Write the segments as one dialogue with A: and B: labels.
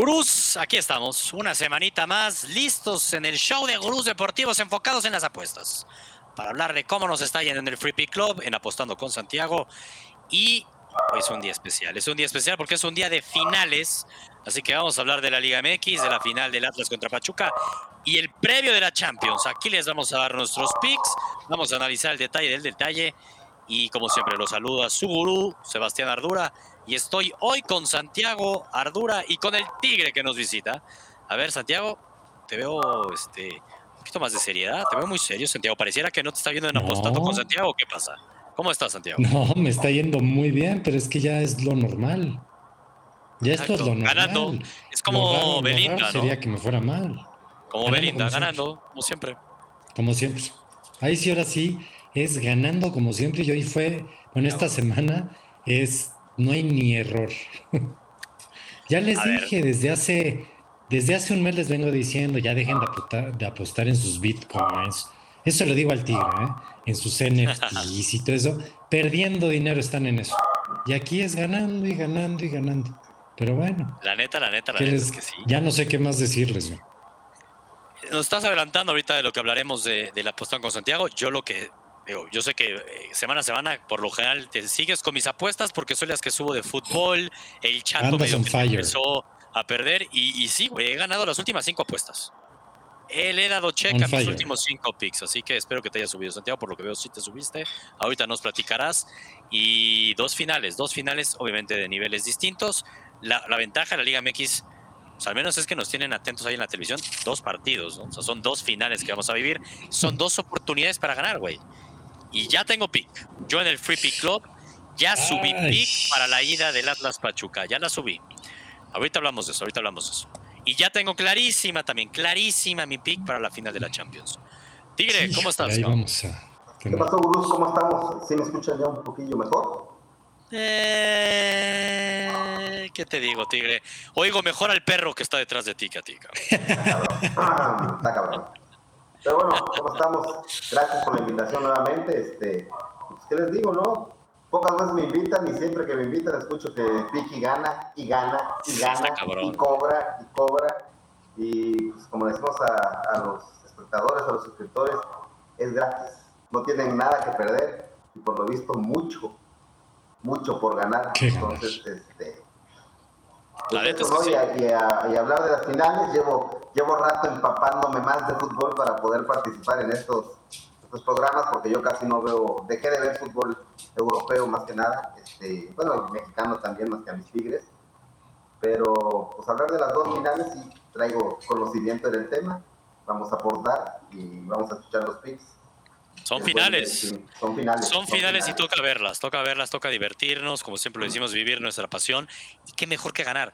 A: Gurús, aquí estamos, una semanita más, listos en el show de gurús deportivos enfocados en las apuestas, para hablar de cómo nos está yendo en el Free Pick Club, en Apostando con Santiago, y es un día especial, es un día especial porque es un día de finales, así que vamos a hablar de la Liga MX, de la final del Atlas contra Pachuca, y el previo de la Champions, aquí les vamos a dar nuestros picks, vamos a analizar el detalle del detalle, y como siempre los saluda su gurú, Sebastián Ardura, y estoy hoy con Santiago Ardura y con el Tigre que nos visita. A ver, Santiago, te veo este, un poquito más de seriedad, te veo muy serio, Santiago. Pareciera que no te está viendo en apostando con Santiago. ¿Qué pasa? ¿Cómo estás, Santiago?
B: No, me está yendo muy bien, pero es que ya es lo normal. Ya esto es lo normal.
A: Ganando. Es como Belinda, ¿no?
B: Sería que me fuera mal.
A: Como Belinda, ganando, como siempre.
B: Como siempre. Ahí sí, ahora sí, es ganando como siempre. Y hoy fue, bueno, esta semana es no hay ni error. ya les dije desde hace, desde hace un mes les vengo diciendo, ya dejen de apostar, en sus bitcoins. Eso lo digo al tigre, ¿eh? en sus NFTs y todo eso. Perdiendo dinero están en eso. Y aquí es ganando y ganando y ganando. Pero bueno.
A: La neta, la neta, la neta es que sí.
B: Ya no sé qué más decirles.
A: Nos estás adelantando ahorita de lo que hablaremos de, de la apostón con Santiago. Yo lo que yo sé que eh, semana a semana, por lo general, te sigues con mis apuestas porque soy las que subo de fútbol. El chato me empezó a perder. Y, sí, güey, he ganado las últimas cinco apuestas. Él he dado check a mis últimos cinco picks, así que espero que te haya subido, Santiago. Por lo que veo, sí te subiste. Ahorita nos platicarás. Y dos finales, dos finales, obviamente de niveles distintos. La, ventaja de la Liga MX pues, al menos es que nos tienen atentos ahí en la televisión dos partidos, O sea, son dos finales que vamos a vivir. Son dos oportunidades para ganar, güey. Y ya tengo pick. Yo en el Free Pick Club ya subí pick para la ida del Atlas Pachuca. Ya la subí. Ahorita hablamos de eso, ahorita hablamos de eso. Y ya tengo clarísima también, clarísima mi pick para la final de la Champions. Tigre, ¿cómo estás?
B: Ahí vamos a...
C: ¿Qué pasó, Bruce? ¿Cómo estamos? ¿Sí me escuchan ya un poquillo mejor?
A: Eh, ¿Qué te digo, Tigre? Oigo mejor al perro que está detrás de ti que a ti, cabrón.
C: Ah, está cabrón. Pero bueno, ¿cómo estamos? Gracias por la invitación nuevamente. Este, pues, ¿Qué les digo, no? Pocas veces me invitan y siempre que me invitan escucho que Vicky gana y gana y gana y cobra y cobra. Y pues, como decimos a, los espectadores, a los suscriptores, es gratis. No tienen nada que perder y por lo visto mucho, mucho por ganar. Entonces, este, y, hablar de las finales, llevo, llevo rato empapándome más de fútbol para poder participar en estos, estos programas, porque yo casi no veo, dejé de ver fútbol europeo más que nada, este, bueno, mexicano también más que a mis tigres, pero pues hablar de las dos finales y traigo conocimiento en el tema, vamos a aportar y vamos a escuchar los picks.
A: Son finales.
C: son finales.
A: Son finales y toca verlas, toca verlas, toca divertirnos, como siempre lo decimos, vivir nuestra pasión. Y qué mejor que ganar.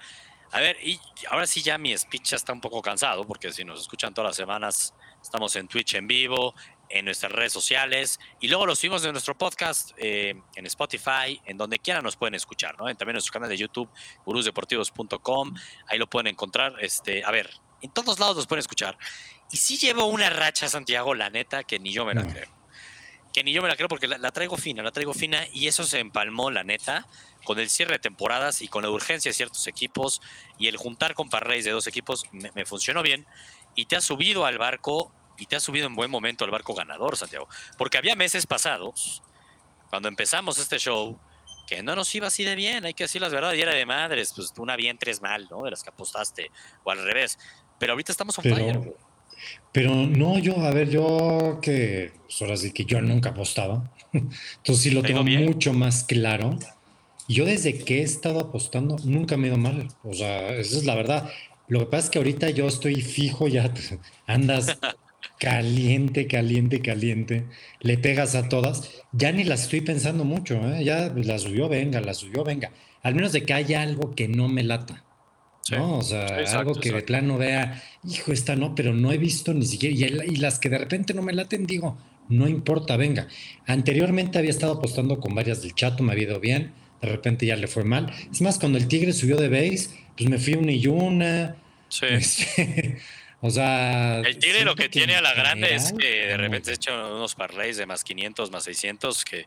A: A ver, y ahora sí ya mi speech ya está un poco cansado, porque si nos escuchan todas las semanas, estamos en Twitch en vivo, en nuestras redes sociales, y luego lo subimos en nuestro podcast, eh, en Spotify, en donde quiera nos pueden escuchar, ¿no? También en nuestro canal de YouTube, gurusdeportivos.com, ahí lo pueden encontrar. Este, a ver, en todos lados nos pueden escuchar. Y sí llevo una racha, Santiago, la neta, que ni yo me la creo que ni yo me la creo porque la, traigo fina, la traigo fina y eso se empalmó, la neta, con el cierre de temporadas y con la urgencia de ciertos equipos y el juntar con parlays de dos equipos me, funcionó bien y te ha subido al barco y te ha subido en buen momento al barco ganador, Santiago. Porque había meses pasados, cuando empezamos este show, que no nos iba así de bien, hay que decir las verdades, y era de madres, pues una bien, tres mal, ¿no? De las que apostaste, o al revés. Pero ahorita estamos on fire,
B: pero no, yo, a ver, yo que, pues ahora sí que yo nunca apostaba, entonces sí lo tengo mucho más claro. Yo desde que he estado apostando nunca me he ido mal, o sea, esa es la verdad. Lo que pasa es que ahorita yo estoy fijo, ya andas caliente, caliente, caliente, le pegas a todas, ya ni las estoy pensando mucho, ¿eh? ya la subió, venga, la subió, venga. Al menos de que haya algo que no me lata. ¿No? O sea, algo que de plano vea, hijo, esta no, pero no he visto ni siquiera, y, las que de repente no me laten, digo, no importa, venga. Anteriormente había estado apostando con varias del chato, me había ido bien, de repente ya le fue mal. Es más, cuando el Tigre subió de base, pues me fui una y una. Sí. Este, o sea.
A: El Tigre lo que, tiene a la grande es que de repente se echa unos parlays de más 500, más 600, que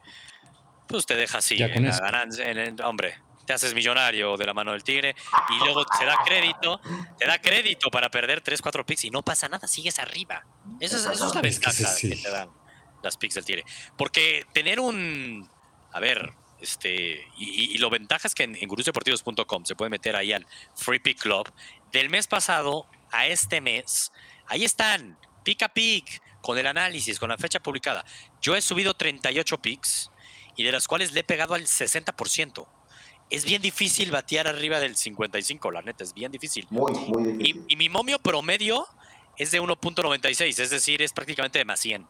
A: pues te deja así en la ganancia. hombre, te haces millonario de la mano del Tigre y luego se da crédito, te da crédito para perder 3, 4 picks y no pasa nada, sigues arriba. Esa es, eso es la ventaja que te dan las picks del Tigre. Porque tener un, a ver, este, y, lo ventaja es que en, en gurusdeportivos.com se puede meter ahí al Free Pick Club. Del mes pasado a este mes, ahí están, pick a pick, con el análisis, con la fecha publicada. Yo he subido 38 picks y de las cuales le he pegado al 60%. Es bien difícil batear arriba del 55, la neta, es bien difícil.
C: Muy, muy difícil.
A: Y, y mi momio promedio es de 1.96, es decir, es prácticamente de más 100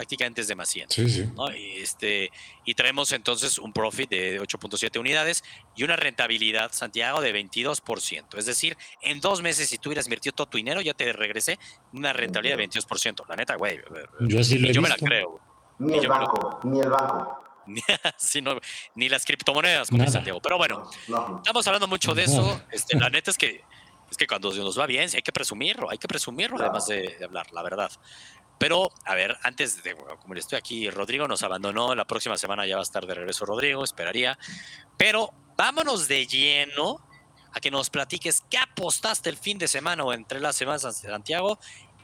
A: prácticamente es demasiado.
B: Sí, sí.
A: Y, este, y traemos entonces un profit de 8.7 unidades y una rentabilidad, Santiago, de 22%. Es decir, en dos meses, si tú hubieras invertido todo tu dinero, ya te regresé una rentabilidad de 22%. La neta, güey.
B: Yo así lo he
A: Yo
B: visto.
A: me la creo.
C: Ni el banco, ni el banco.
A: Sí, no, ni las criptomonedas, como dice Santiago. Pero bueno,
C: No, no.
A: estamos hablando mucho de eso. Este, la neta es que es que cuando nos va bien, sí hay que presumirlo, hay que presumirlo,
C: Claro.
A: además de, de hablar, la verdad. Pero, a ver, antes de, como estoy aquí, Rodrigo nos abandonó, la próxima semana ya va a estar de regreso Rodrigo, esperaría. Pero vámonos de lleno a que nos platiques qué apostaste el fin de semana o entre las semanas, Santiago,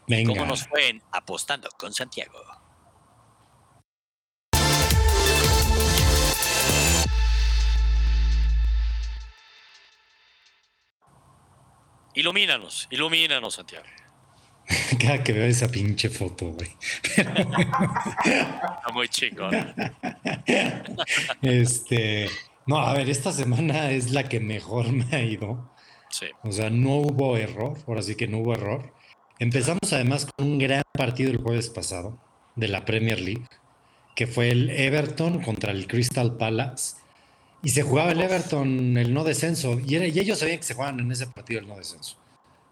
A: y
B: Venga.
A: cómo nos fue en apostando con Santiago. Ilumínanos, ilumínanos, Santiago.
B: Cada que veo esa pinche foto, güey.
A: Está muy chingón.
B: Este, no, a ver, esta semana es la que mejor me ha ido.
A: Sí.
B: O sea, no hubo error, ahora sí que no hubo error. Empezamos además con un gran partido el jueves pasado de la Premier League, que fue el Everton contra el Crystal Palace. Y se jugaba el Everton el no descenso. Y, era- y ellos sabían que se jugaban en ese partido el no descenso.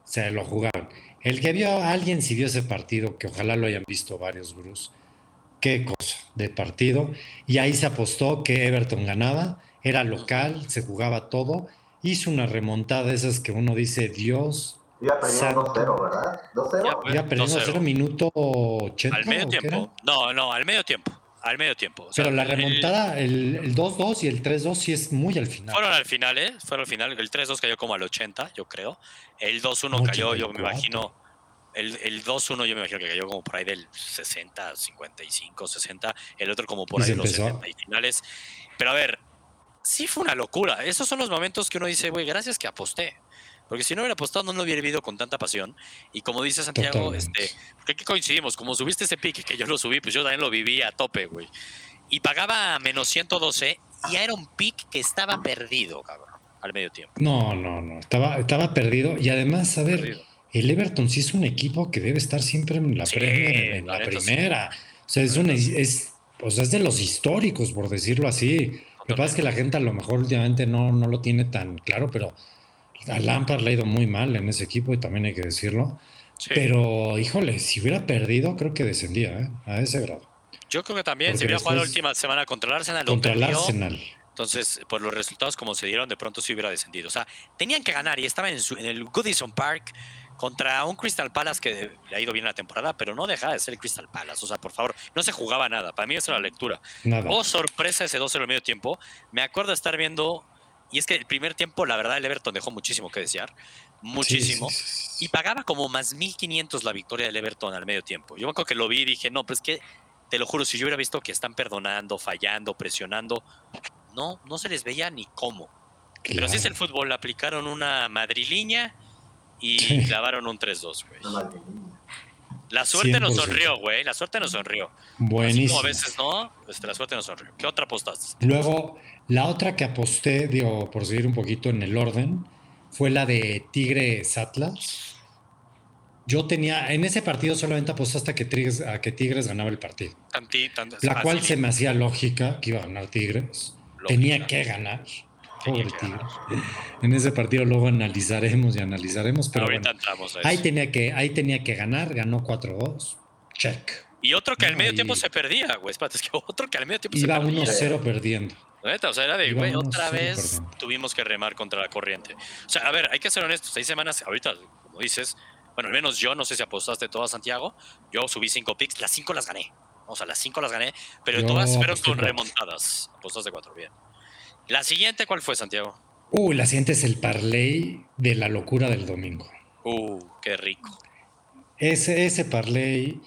B: Se lo jugaban. El que vio a alguien, si vio ese partido, que ojalá lo hayan visto varios gurús, qué cosa de partido. Y ahí se apostó que Everton ganaba, era local, se jugaba todo. Hizo una remontada de esas que uno dice, Dios,
C: Iba perdiendo
B: Santo.
C: 2-0, ¿verdad? 2-0.
A: Ya, pues.
B: iba perdiendo
A: 2-0.
B: 0 minuto 80.
A: Al medio
B: ¿o
A: tiempo. No, no, al medio tiempo. Al medio tiempo. O sea,
B: Pero la remontada, el el 2-2 y el 3-2 sí es muy al final.
A: Fueron al final, ¿eh? Fueron al final. El 3-2 cayó como al 80, yo creo. El 2-1 cayó, yo me
B: 84.
A: imagino. El, el 2-1 yo me imagino que cayó como por ahí del 60, 55, 60. El otro como por ahí de los
B: empezó.
A: 70 y finales. Pero a ver, sí fue una locura. Esos son los momentos que uno dice, güey, gracias que aposté. Porque si no hubiera apostado, no lo hubiera vivido con tanta pasión. Y como dice Santiago,
B: Totalmente.
A: este, porque aquí coincidimos, como subiste ese pique que yo lo subí, pues yo también lo viví a tope, güey. Y pagaba menos 112 y ya era un pick que estaba perdido, cabrón, al medio tiempo.
B: No, no, no. Estaba, estaba perdido. Y además, a ver,
A: Perdido.
B: el Everton sí es un equipo que debe estar siempre en la
A: Sí,
B: en
A: la
B: la
A: neta, sí.
B: primera. O sea, es, un, es, o sea, es de los históricos, por decirlo así. Lo que pasa es que la gente a lo mejor últimamente no, no lo tiene tan claro, pero a Lampard le ha ido muy mal en ese equipo y también hay que decirlo.
A: Sí.
B: Pero, híjole, si hubiera perdido, creo que descendía ¿eh? a ese grado.
A: Yo creo que también,
B: Porque
A: si hubiera jugado la última semana contra el Arsenal, lo
B: Contra el. Arsenal.
A: Entonces, por los resultados como se dieron, de pronto sí hubiera descendido. O sea, tenían que ganar y estaba en, su- en el Goodison Park contra un Crystal Palace que le ha ido bien la temporada, pero no deja de ser el Crystal Palace. O sea, por favor, no se jugaba nada. Para mí esa era la lectura.
B: Nada.
A: Oh, sorpresa ese 2-0 al medio tiempo. Me acuerdo de estar viendo, y es que el primer tiempo, la verdad, el Everton dejó muchísimo que desear. Muchísimo.
B: Sí, sí, sí, sí.
A: Y pagaba como más 1500 la victoria del Everton al medio tiempo. Yo me acuerdo que lo vi y dije, no, pues que, te lo juro, si yo hubiera visto que están perdonando, fallando, presionando, no, no se les veía ni cómo. Pero así es el fútbol, aplicaron una madrileña y
B: Sí.
A: clavaron un 3-2, güey. La suerte nos
B: 100%.
A: sonrió, güey, la suerte nos sonrió. Así
B: Buenísimo.
A: como a veces no, la suerte nos sonrió. ¿Qué otra apostaste?
B: Luego, la otra que aposté, digo, por seguir un poquito en el orden, fue la de Tigres Atlas. Yo tenía, en ese partido solamente aposté hasta que Tigres, a que Tigres ganaba el partido.
A: Tanti,
B: La cual
A: así,
B: se me hacía lógica que iba a ganar Tigres.
A: lógica.
B: Tenía que ganar. Pobre
A: que
B: Tigres. En ese partido luego analizaremos y analizaremos, pero
A: Ahorita
B: bueno,
A: entramos a
B: ahí tenía que, ahí tenía que ganar, ganó 4-2. Check.
A: Y otro que al medio tiempo se perdía, güey. Es que otro que al medio tiempo
B: Iba
A: se perdía.
B: 1-0 perdiendo.
A: Neta, o sea, era de, güey,
B: 1-0
A: otra vez tuvimos que remar contra la corriente. O sea, a ver, hay que ser honestos. Seis semanas, ahorita, como dices, bueno, al menos yo, no sé si apostaste todas, Santiago. Yo subí cinco picks, las cinco las gané. O sea, las cinco las gané, pero
B: Yo
A: todas fueron
B: aposté
A: con
B: cuatro.
A: remontadas. Apostas de cuatro, bien. La siguiente, ¿cuál fue, Santiago?
B: Uh, la siguiente es el parlay de la locura del domingo.
A: Uh, qué rico.
B: Ese, ese parlay,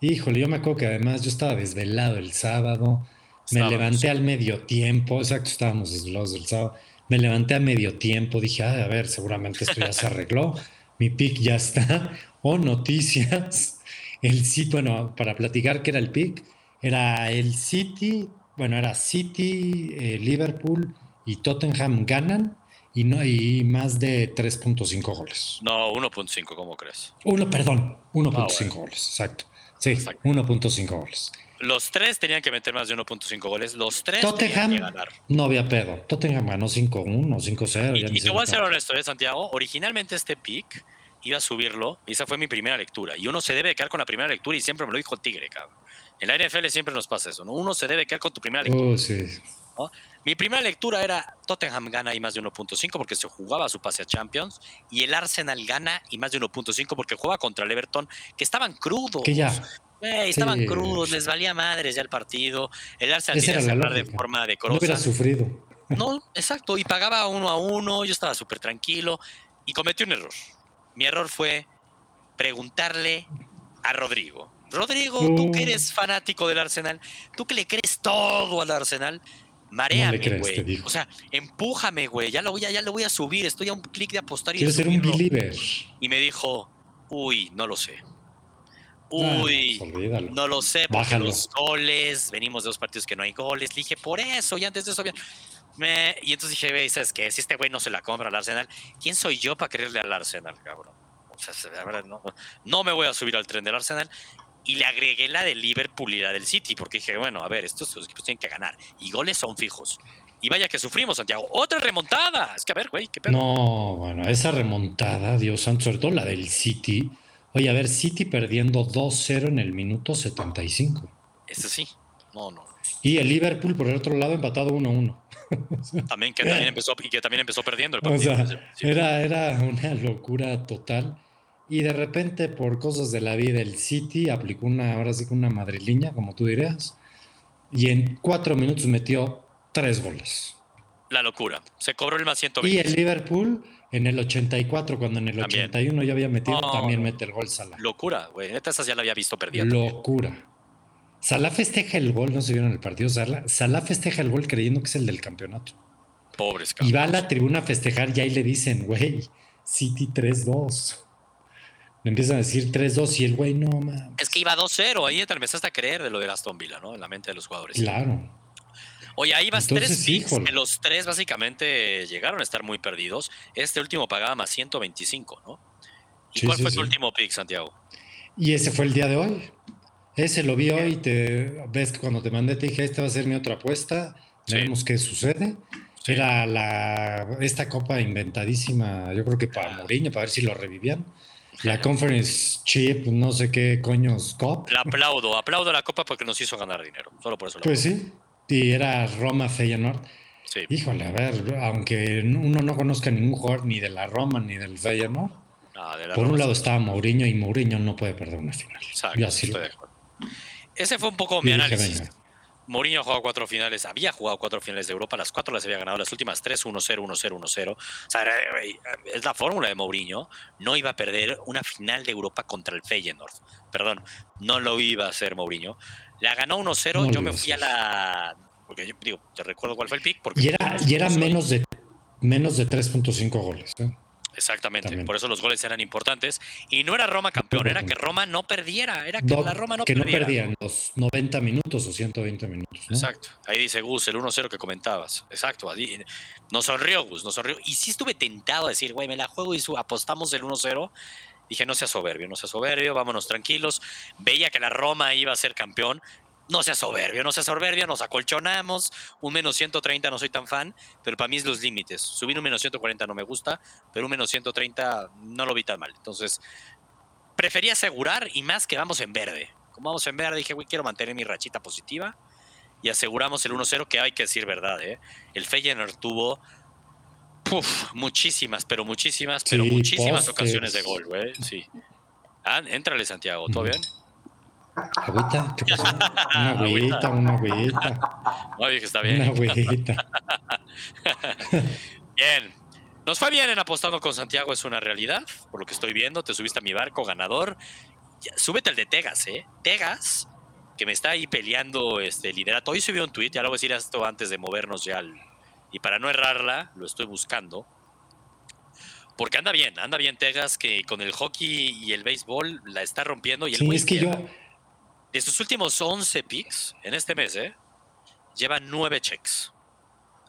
B: híjole, yo me acuerdo que además yo estaba desvelado el sábado, me levanté al medio tiempo, exacto, estábamos desvelados el sábado, me levanté a medio tiempo, dije, a ver, seguramente esto ya se arregló, mi pick ya está, o noticias, el City, bueno, para platicar qué era el pick, era el City, bueno, era City, eh, Liverpool y Tottenham ganan y no hay más de 3.5 goles.
A: No, 1.5, ¿cómo crees?
B: Uno, perdón, 1.5 ah, goles, exacto. Sí, 1.5 goles.
A: Los tres tenían que meter más de 1.5 goles. Los tres
B: Tottenham que ganar. no había pedo. Tottenham ganó 5-1, 5-0.
A: Y, y te voy a ser honesto, ¿eh, Santiago. Originalmente este pick iba a subirlo y esa fue mi primera lectura. Y uno se debe quedar con la primera lectura y siempre me lo dijo Tigre, cabrón. En la NFL siempre nos pasa eso, ¿no? Uno se debe quedar con tu primera lectura.
B: Oh, sí.
A: Mi primera lectura era Tottenham gana y más de 1.5 porque se jugaba su pase a Champions y el Arsenal gana y más de 1.5 porque jugaba contra el Everton que estaban crudos.
B: Que ya.
A: estaban crudos, les valía madres ya el partido. El Arsenal quería cerrar de forma decorosa.
B: No hubiera sufrido.
A: No, exacto. Y pagaba uno a uno, yo estaba súper tranquilo y cometí un error. Mi error fue preguntarle a Rodrigo. Rodrigo, tú que eres fanático del Arsenal, tú que le crees todo al Arsenal, mareame, güey. o sea, empújame, güey. Ya lo voy a, ya lo voy a subir. Estoy a un clic de apostar y
B: Quiero ser un believer.
A: Y me dijo, uy, no lo sé. Uy, no lo sé, porque los goles, venimos de dos partidos que no hay goles. Le dije, por eso, y antes de eso, me... y entonces dije, ve, ¿sabes qué? Si este güey no se la compra al Arsenal, ¿quién soy yo para creerle al Arsenal, cabrón? O sea, la verdad, no, no me voy a subir al tren del Arsenal y le agregué la del Liverpool y la del City, porque dije, bueno, a ver, estos equipos tienen que ganar y goles son fijos. Y vaya que sufrimos, Santiago. Otra remontada. Es que a ver, güey, qué pedo.
B: No, bueno, esa remontada, Dios santo, sobre todo la del City. Oye, a ver, City perdiendo 2-0 en el minuto 75.
A: Ese sí. No, no.
B: Y el Liverpool, por el otro lado, empatado 1-1.
A: también que también empezó y que también empezó perdiendo el partido.
B: O sea, era, era una locura total. Y de repente, por cosas de la vida, el City aplicó una, ahora sí que una madrileña, como tú dirías, y en cuatro minutos metió tres goles.
A: La locura. Se cobró el más 120.
B: Y el Liverpool, en el 84, cuando en el 81 ya había metido, también mete el gol Salah.
A: Locura, güey. Neta, esa ya la había visto perdiendo.
B: Locura. Salah festeja el gol, no se vieron el partido. Salah, Salah festeja el gol creyendo que es el del campeonato.
A: Pobres
B: cabros. Y va a la tribuna a festejar y ahí le dicen, güey, City 3-2. Me empiezan a decir 3-2 y el güey no mames.
A: Es que iba 2-0, ahí te empezaste a creer de lo de Aston Villa, ¿no? En la mente de los jugadores.
B: Claro.
A: Oye, ahí vas tres picks, que los tres básicamente llegaron a estar muy perdidos. Este último pagaba más 125, ¿no? ¿Y cuál fue tu último pick, Santiago?
B: Y ese fue el día de hoy. Ese lo vi hoy, te ves que cuando te mandé te dije, esta va a ser mi otra apuesta, veremos qué sucede. Era la, esta copa inventadísima, yo creo que para Mourinho, para ver si lo revivían. La Conference Chip, no sé qué coños, Cop.
A: La aplaudo, aplaudo la Copa porque nos hizo ganar dinero. Solo por eso.
B: pues sí. Y era Roma Feyenoord. Sí. Híjole, a ver, aunque uno no conozca ningún jugador ni de la Roma ni del Feyenoord. por un lado estaba Mourinho y Mourinho no puede perder una final.
A: Exacto, estoy de acuerdo. Ese fue un poco mi análisis. Mourinho ha jugado cuatro finales, había jugado cuatro finales de Europa, las cuatro las había ganado, las últimas tres 1-0, 1-0, 1-0. O sea, es la fórmula de Mourinho. No iba a perder una final de Europa contra el Feyenoord. Perdón, no lo iba a hacer Mourinho. La ganó 1-0, yo me fui a la... Porque yo digo, te recuerdo cuál fue el pick. Porque
B: y era, y era menos de, menos de 3.5 goles. ¿eh?
A: Exactamente, por eso los goles eran importantes. Y no era Roma campeón, era que Roma no perdiera, era que la Roma no
B: que
A: perdiera.
B: no perdían los 90 minutos o 120 minutos.
A: Exacto, ahí dice Gus, el 1-0 que comentabas. Exacto, nos sonrió Gus, nos sonrió. Y sí estuve tentado a decir, güey, me la juego y apostamos el 1-0. Dije, no sea soberbio, no sea soberbio, vámonos tranquilos. Veía que la Roma iba a ser campeón, no sea soberbio, no sea soberbio, nos acolchonamos. Un menos 130 no soy tan fan, pero para mí es los límites. Subir un menos 140 no me gusta, pero un menos 130 no lo vi tan mal. Entonces, prefería asegurar y más que vamos en verde. Como vamos en verde, dije, güey, quiero mantener mi rachita positiva y aseguramos el 1-0, que hay que decir verdad, ¿eh? El Feyenoord tuvo muchísimas, pero muchísimas, pero muchísimas ocasiones de gol, güey. Sí. Ah, éntrale, Santiago, ¿todo bien?
B: ¿Agüita? ¿Qué pasó? Una agüita, una agüita.
A: Oye, que está bien.
B: Una agüita.
A: bien. Nos fue bien en apostando con Santiago, es una realidad, por lo que estoy viendo. Te subiste a mi barco, ganador. súbete al de Tegas, ¿eh? Tegas, que me está ahí peleando este liderato. Hoy subió un tweet, ya lo voy a decir esto antes de movernos ya al. Y para no errarla, lo estoy buscando. Porque anda bien, anda bien Tegas, que con el hockey y el béisbol la está rompiendo. Y el
B: sí, es que yo.
A: De sus últimos 11 picks en este mes, ¿eh? Lleva 9 checks.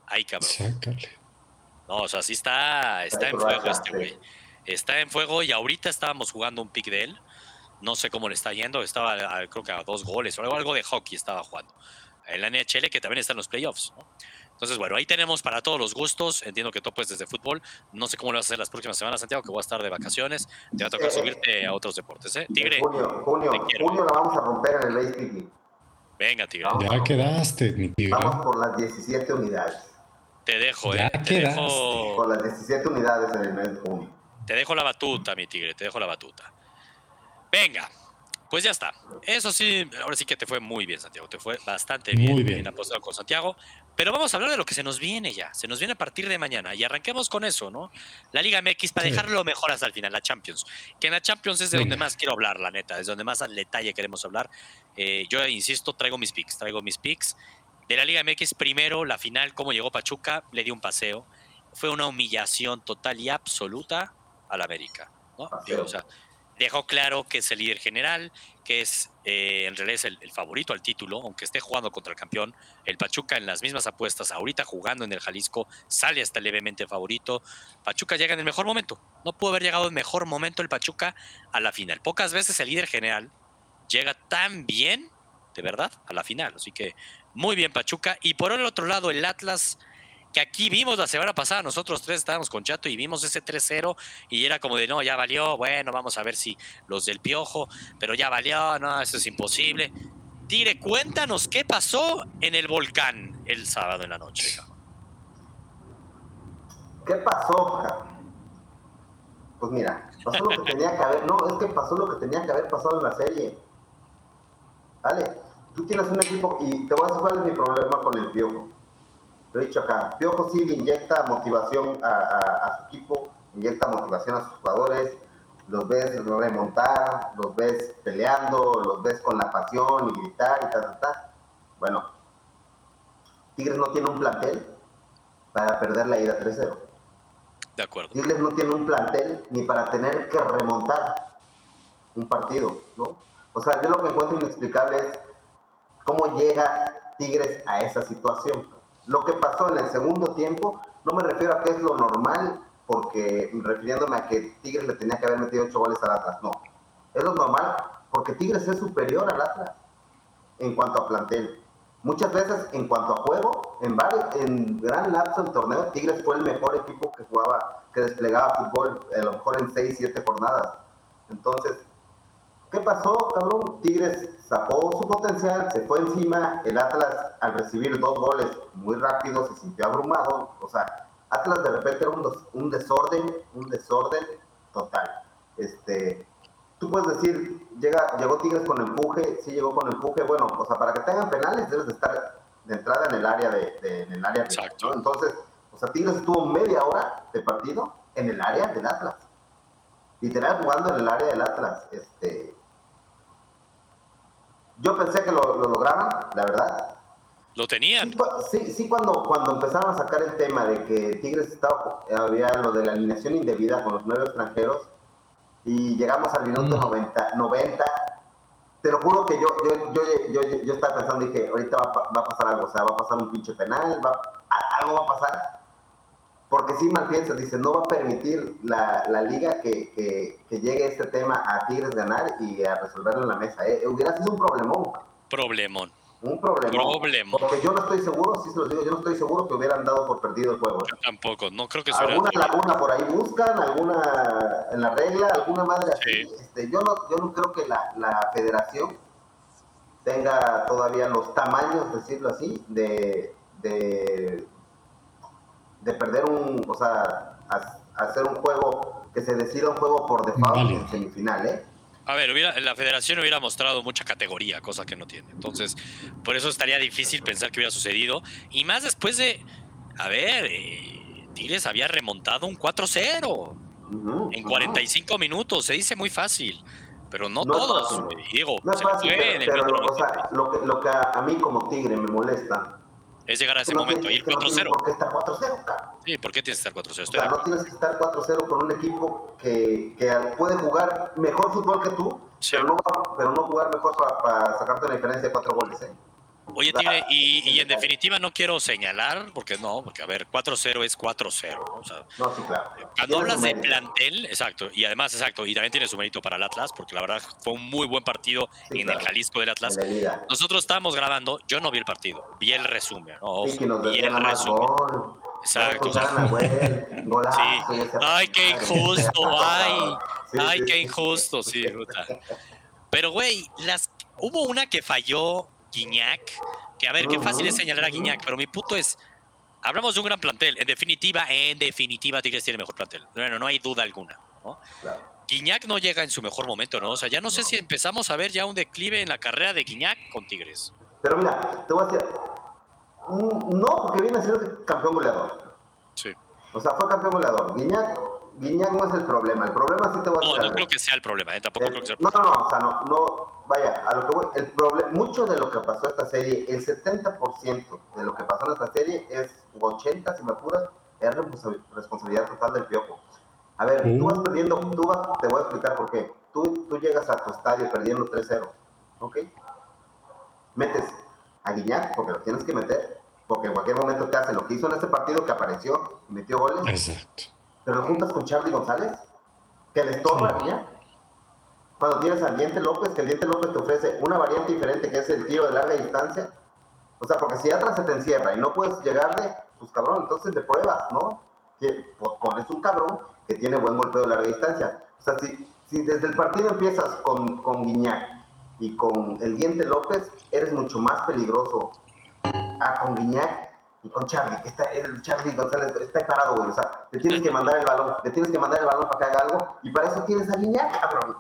A: Ay, cabrón. No, o sea, sí está, está en fuego este güey. Está en fuego y ahorita estábamos jugando un pick de él. No sé cómo le está yendo. Estaba, creo que a dos goles o algo, algo de hockey estaba jugando. En la NHL, que también está en los playoffs. Entonces, bueno, ahí tenemos para todos los gustos. Entiendo que tú puedes desde fútbol. No sé cómo lo vas a hacer las próximas semanas, Santiago, que voy a estar de vacaciones. Te va a tocar subirte a otros deportes, ¿eh? Tigre.
C: Junio, junio, junio la vamos a romper en el Race
A: Venga, Tigre.
B: Ya quedaste, mi Tigre.
C: Vamos por las 17 unidades.
A: Te dejo, ¿eh? Te dejo...
C: Por las 17 unidades en el mes de junio.
A: Te dejo la batuta, mi tigre, te dejo la batuta. Venga, pues ya está. Eso sí, ahora sí que te fue muy bien, Santiago. Te fue bastante bien, muy bien. apostado con Santiago. Pero vamos a hablar de lo que se nos viene ya. Se nos viene a partir de mañana. Y arranquemos con eso, ¿no? La Liga MX para dejarlo mejor hasta el final, la Champions. Que en la Champions es de donde más quiero hablar, la neta. Es donde más al detalle queremos hablar. Eh, yo insisto, traigo mis picks. Traigo mis picks. De la Liga MX, primero, la final, cómo llegó Pachuca, le dio un paseo. Fue una humillación total y absoluta al América. ¿no? O sea, dejó claro que es el líder general, que es eh, en realidad es el, favorito al título, aunque esté jugando contra el campeón. El Pachuca en las mismas apuestas, ahorita jugando en el Jalisco, sale hasta levemente favorito. Pachuca llega en el mejor momento. No pudo haber llegado en mejor momento el Pachuca a la final. Pocas veces el líder general llega tan bien, de verdad, a la final. Así que muy bien, Pachuca. Y por el otro lado, el Atlas, que aquí vimos la semana pasada, nosotros tres estábamos con Chato y vimos ese 3-0 y era como de, no, ya valió, bueno, vamos a ver si los del Piojo, pero ya valió, no, eso es imposible. Tire, cuéntanos qué pasó en el volcán el sábado en la noche.
C: ¿Qué pasó, Pues mira, pasó lo que tenía que haber, no, es que pasó lo que tenía que haber pasado en la serie. ¿Vale? tú tienes un equipo, y te voy a decir cuál es mi problema con el Piojo. Lo he dicho acá, Piojo sí le inyecta motivación a, su equipo, inyecta motivación a sus jugadores, los ves remontar, los ves peleando, los ves con la pasión y gritar y tal, tal, tal. Bueno, Tigres no tiene un plantel para perder la ida 3-0.
A: De acuerdo.
C: Tigres no tiene un plantel ni para tener que remontar un partido, ¿no? O sea, yo lo que encuentro inexplicable es cómo llega Tigres a esa situación. Lo que pasó en el segundo tiempo, no me refiero a que es lo normal, porque refiriéndome a que Tigres le tenía que haber metido ocho goles al Atlas, no. Es lo normal porque Tigres es superior al Atlas en cuanto a plantel. Muchas veces en cuanto a juego, en, varios, en gran lapso del torneo, Tigres fue el mejor equipo que jugaba, que desplegaba fútbol, a lo mejor en seis, siete jornadas. Entonces, ¿Qué pasó, cabrón? Tigres sacó su potencial, se fue encima. El Atlas, al recibir dos goles muy rápido, se sintió abrumado. O sea, Atlas de repente era un, desorden, un desorden total. Este, tú puedes decir, llega, llegó Tigres con empuje, sí llegó con empuje. Bueno, o sea, para que tengan penales debes de estar de entrada en el área de, en el área. Exacto. Entonces, o sea, Tigres estuvo media hora de partido en el área del Atlas. Literal jugando en el área del Atlas. Este, yo pensé que lo, lograban, la verdad.
A: Lo tenían.
C: Sí, sí, cuando, cuando empezaron a sacar el tema de que Tigres estaba, había lo de la alineación indebida con los nueve extranjeros y llegamos al minuto 90, mm. 90 te lo juro que yo, yo, yo, yo, yo estaba pensando, dije, ahorita va, va, a pasar algo, o sea, va a pasar un pinche penal, va, algo va a pasar porque sí mal piensa, dice, no va a permitir la, la liga que, que, llegue este tema a Tigres ganar y a resolverlo en la mesa. ¿eh? Hubiera sido un problemón.
A: Problemón.
C: Un problemón. Porque yo no estoy seguro, sí se los digo, yo no estoy seguro que hubieran dado por perdido el juego.
A: Yo tampoco, no creo que
C: sea. Alguna laguna por ahí buscan, alguna en la regla, alguna madre así. Este, yo, no, yo no creo que la, la federación tenga todavía los tamaños, decirlo así, de, de de perder un, o sea, hacer un juego, que se decida un juego por default en semifinal, ¿eh?
A: A ver, hubiera, la federación hubiera mostrado mucha categoría, cosa que no tiene. Entonces, por eso estaría difícil pensar que hubiera sucedido. Y más después de, a ver, eh, Tigres había remontado un 4-0 en 45 minutos. Se dice muy fácil, pero no, todos. Diego,
C: no es fácil, pero, lo, que, a mí como Tigre me molesta
A: es llegar a ese momento y ir 4-0.
C: ¿Por qué estar 4-0,
A: Sí, ¿por qué tienes que estar 4-0?
C: O sea, no tienes que estar 4-0 con un equipo que, que, puede jugar mejor fútbol que tú, pero, no, pero no jugar mejor para, para sacarte una diferencia de 4 goles. ¿eh?
A: Oye, Tigre, y, en definitiva no quiero señalar, porque no, porque a ver, 4-0 es 4-0. O sea,
C: no, sí, claro.
A: Cuando hablas de plantel, exacto, y además, exacto, y también tiene su mérito para el Atlas, porque la verdad fue un muy buen partido en el Jalisco del Atlas. Nosotros estábamos grabando, yo no vi el partido, vi el resumen. ¿no?
C: Sí, que nos vi el resumen. Gol.
A: Exacto. sí. Ay, qué injusto, ay, ay, qué injusto, sí, puta. Pero, güey, las, hubo una que falló Guiñac, que a ver, qué fácil es señalar a Guiñac, pero mi punto es, hablamos de un gran plantel, en definitiva, en definitiva Tigres tiene mejor plantel, bueno, no hay duda alguna, ¿no? Guiñac no llega en su mejor momento, ¿no? O sea, ya no sé si empezamos a ver ya un declive en la carrera de Guiñac con Tigres.
C: Pero mira, te voy a decir, mm, no, porque viene a ser campeón goleador.
A: Sí.
C: O sea, fue campeón goleador. Guiñac Guiñac no es el problema, el problema sí te voy a
A: decir. No, no creo que sea el problema, ¿eh? tampoco creo que sea
C: el problema. No, no, no, o sea, no, no, vaya, a lo que voy, el problema, mucho de lo que pasó esta serie, el 70% de lo que pasó en esta serie es, 80 si me apuras, es responsabilidad total del piojo. A ver, tú vas perdiendo, tú vas, te voy a explicar por qué. Tú, tú llegas a tu estadio perdiendo 3-0, ¿ok? Metes a Guiñac, porque lo tienes que meter, porque en cualquier momento te hace lo que hizo en este partido, que apareció y metió goles.
B: Exacto
C: pero lo juntas con Charlie González, que le estorba sí. Cuando tienes al Diente López, que el Diente López te ofrece una variante diferente que es el tiro de larga distancia. O sea, porque si atrás se te encierra y no puedes llegarle, pues cabrón, entonces te pruebas, ¿no? Que pones un cabrón que tiene buen golpeo de larga distancia. O sea, si, si desde el partido empiezas con, con Guiñac y con el Diente López, eres mucho más peligroso. Ah, con Guiñac con Charlie, que está, el Charlie González está parado, güey. O sea, le tienes que mandar el balón, le tienes que mandar el balón para que haga algo, y para eso tienes a cabrón.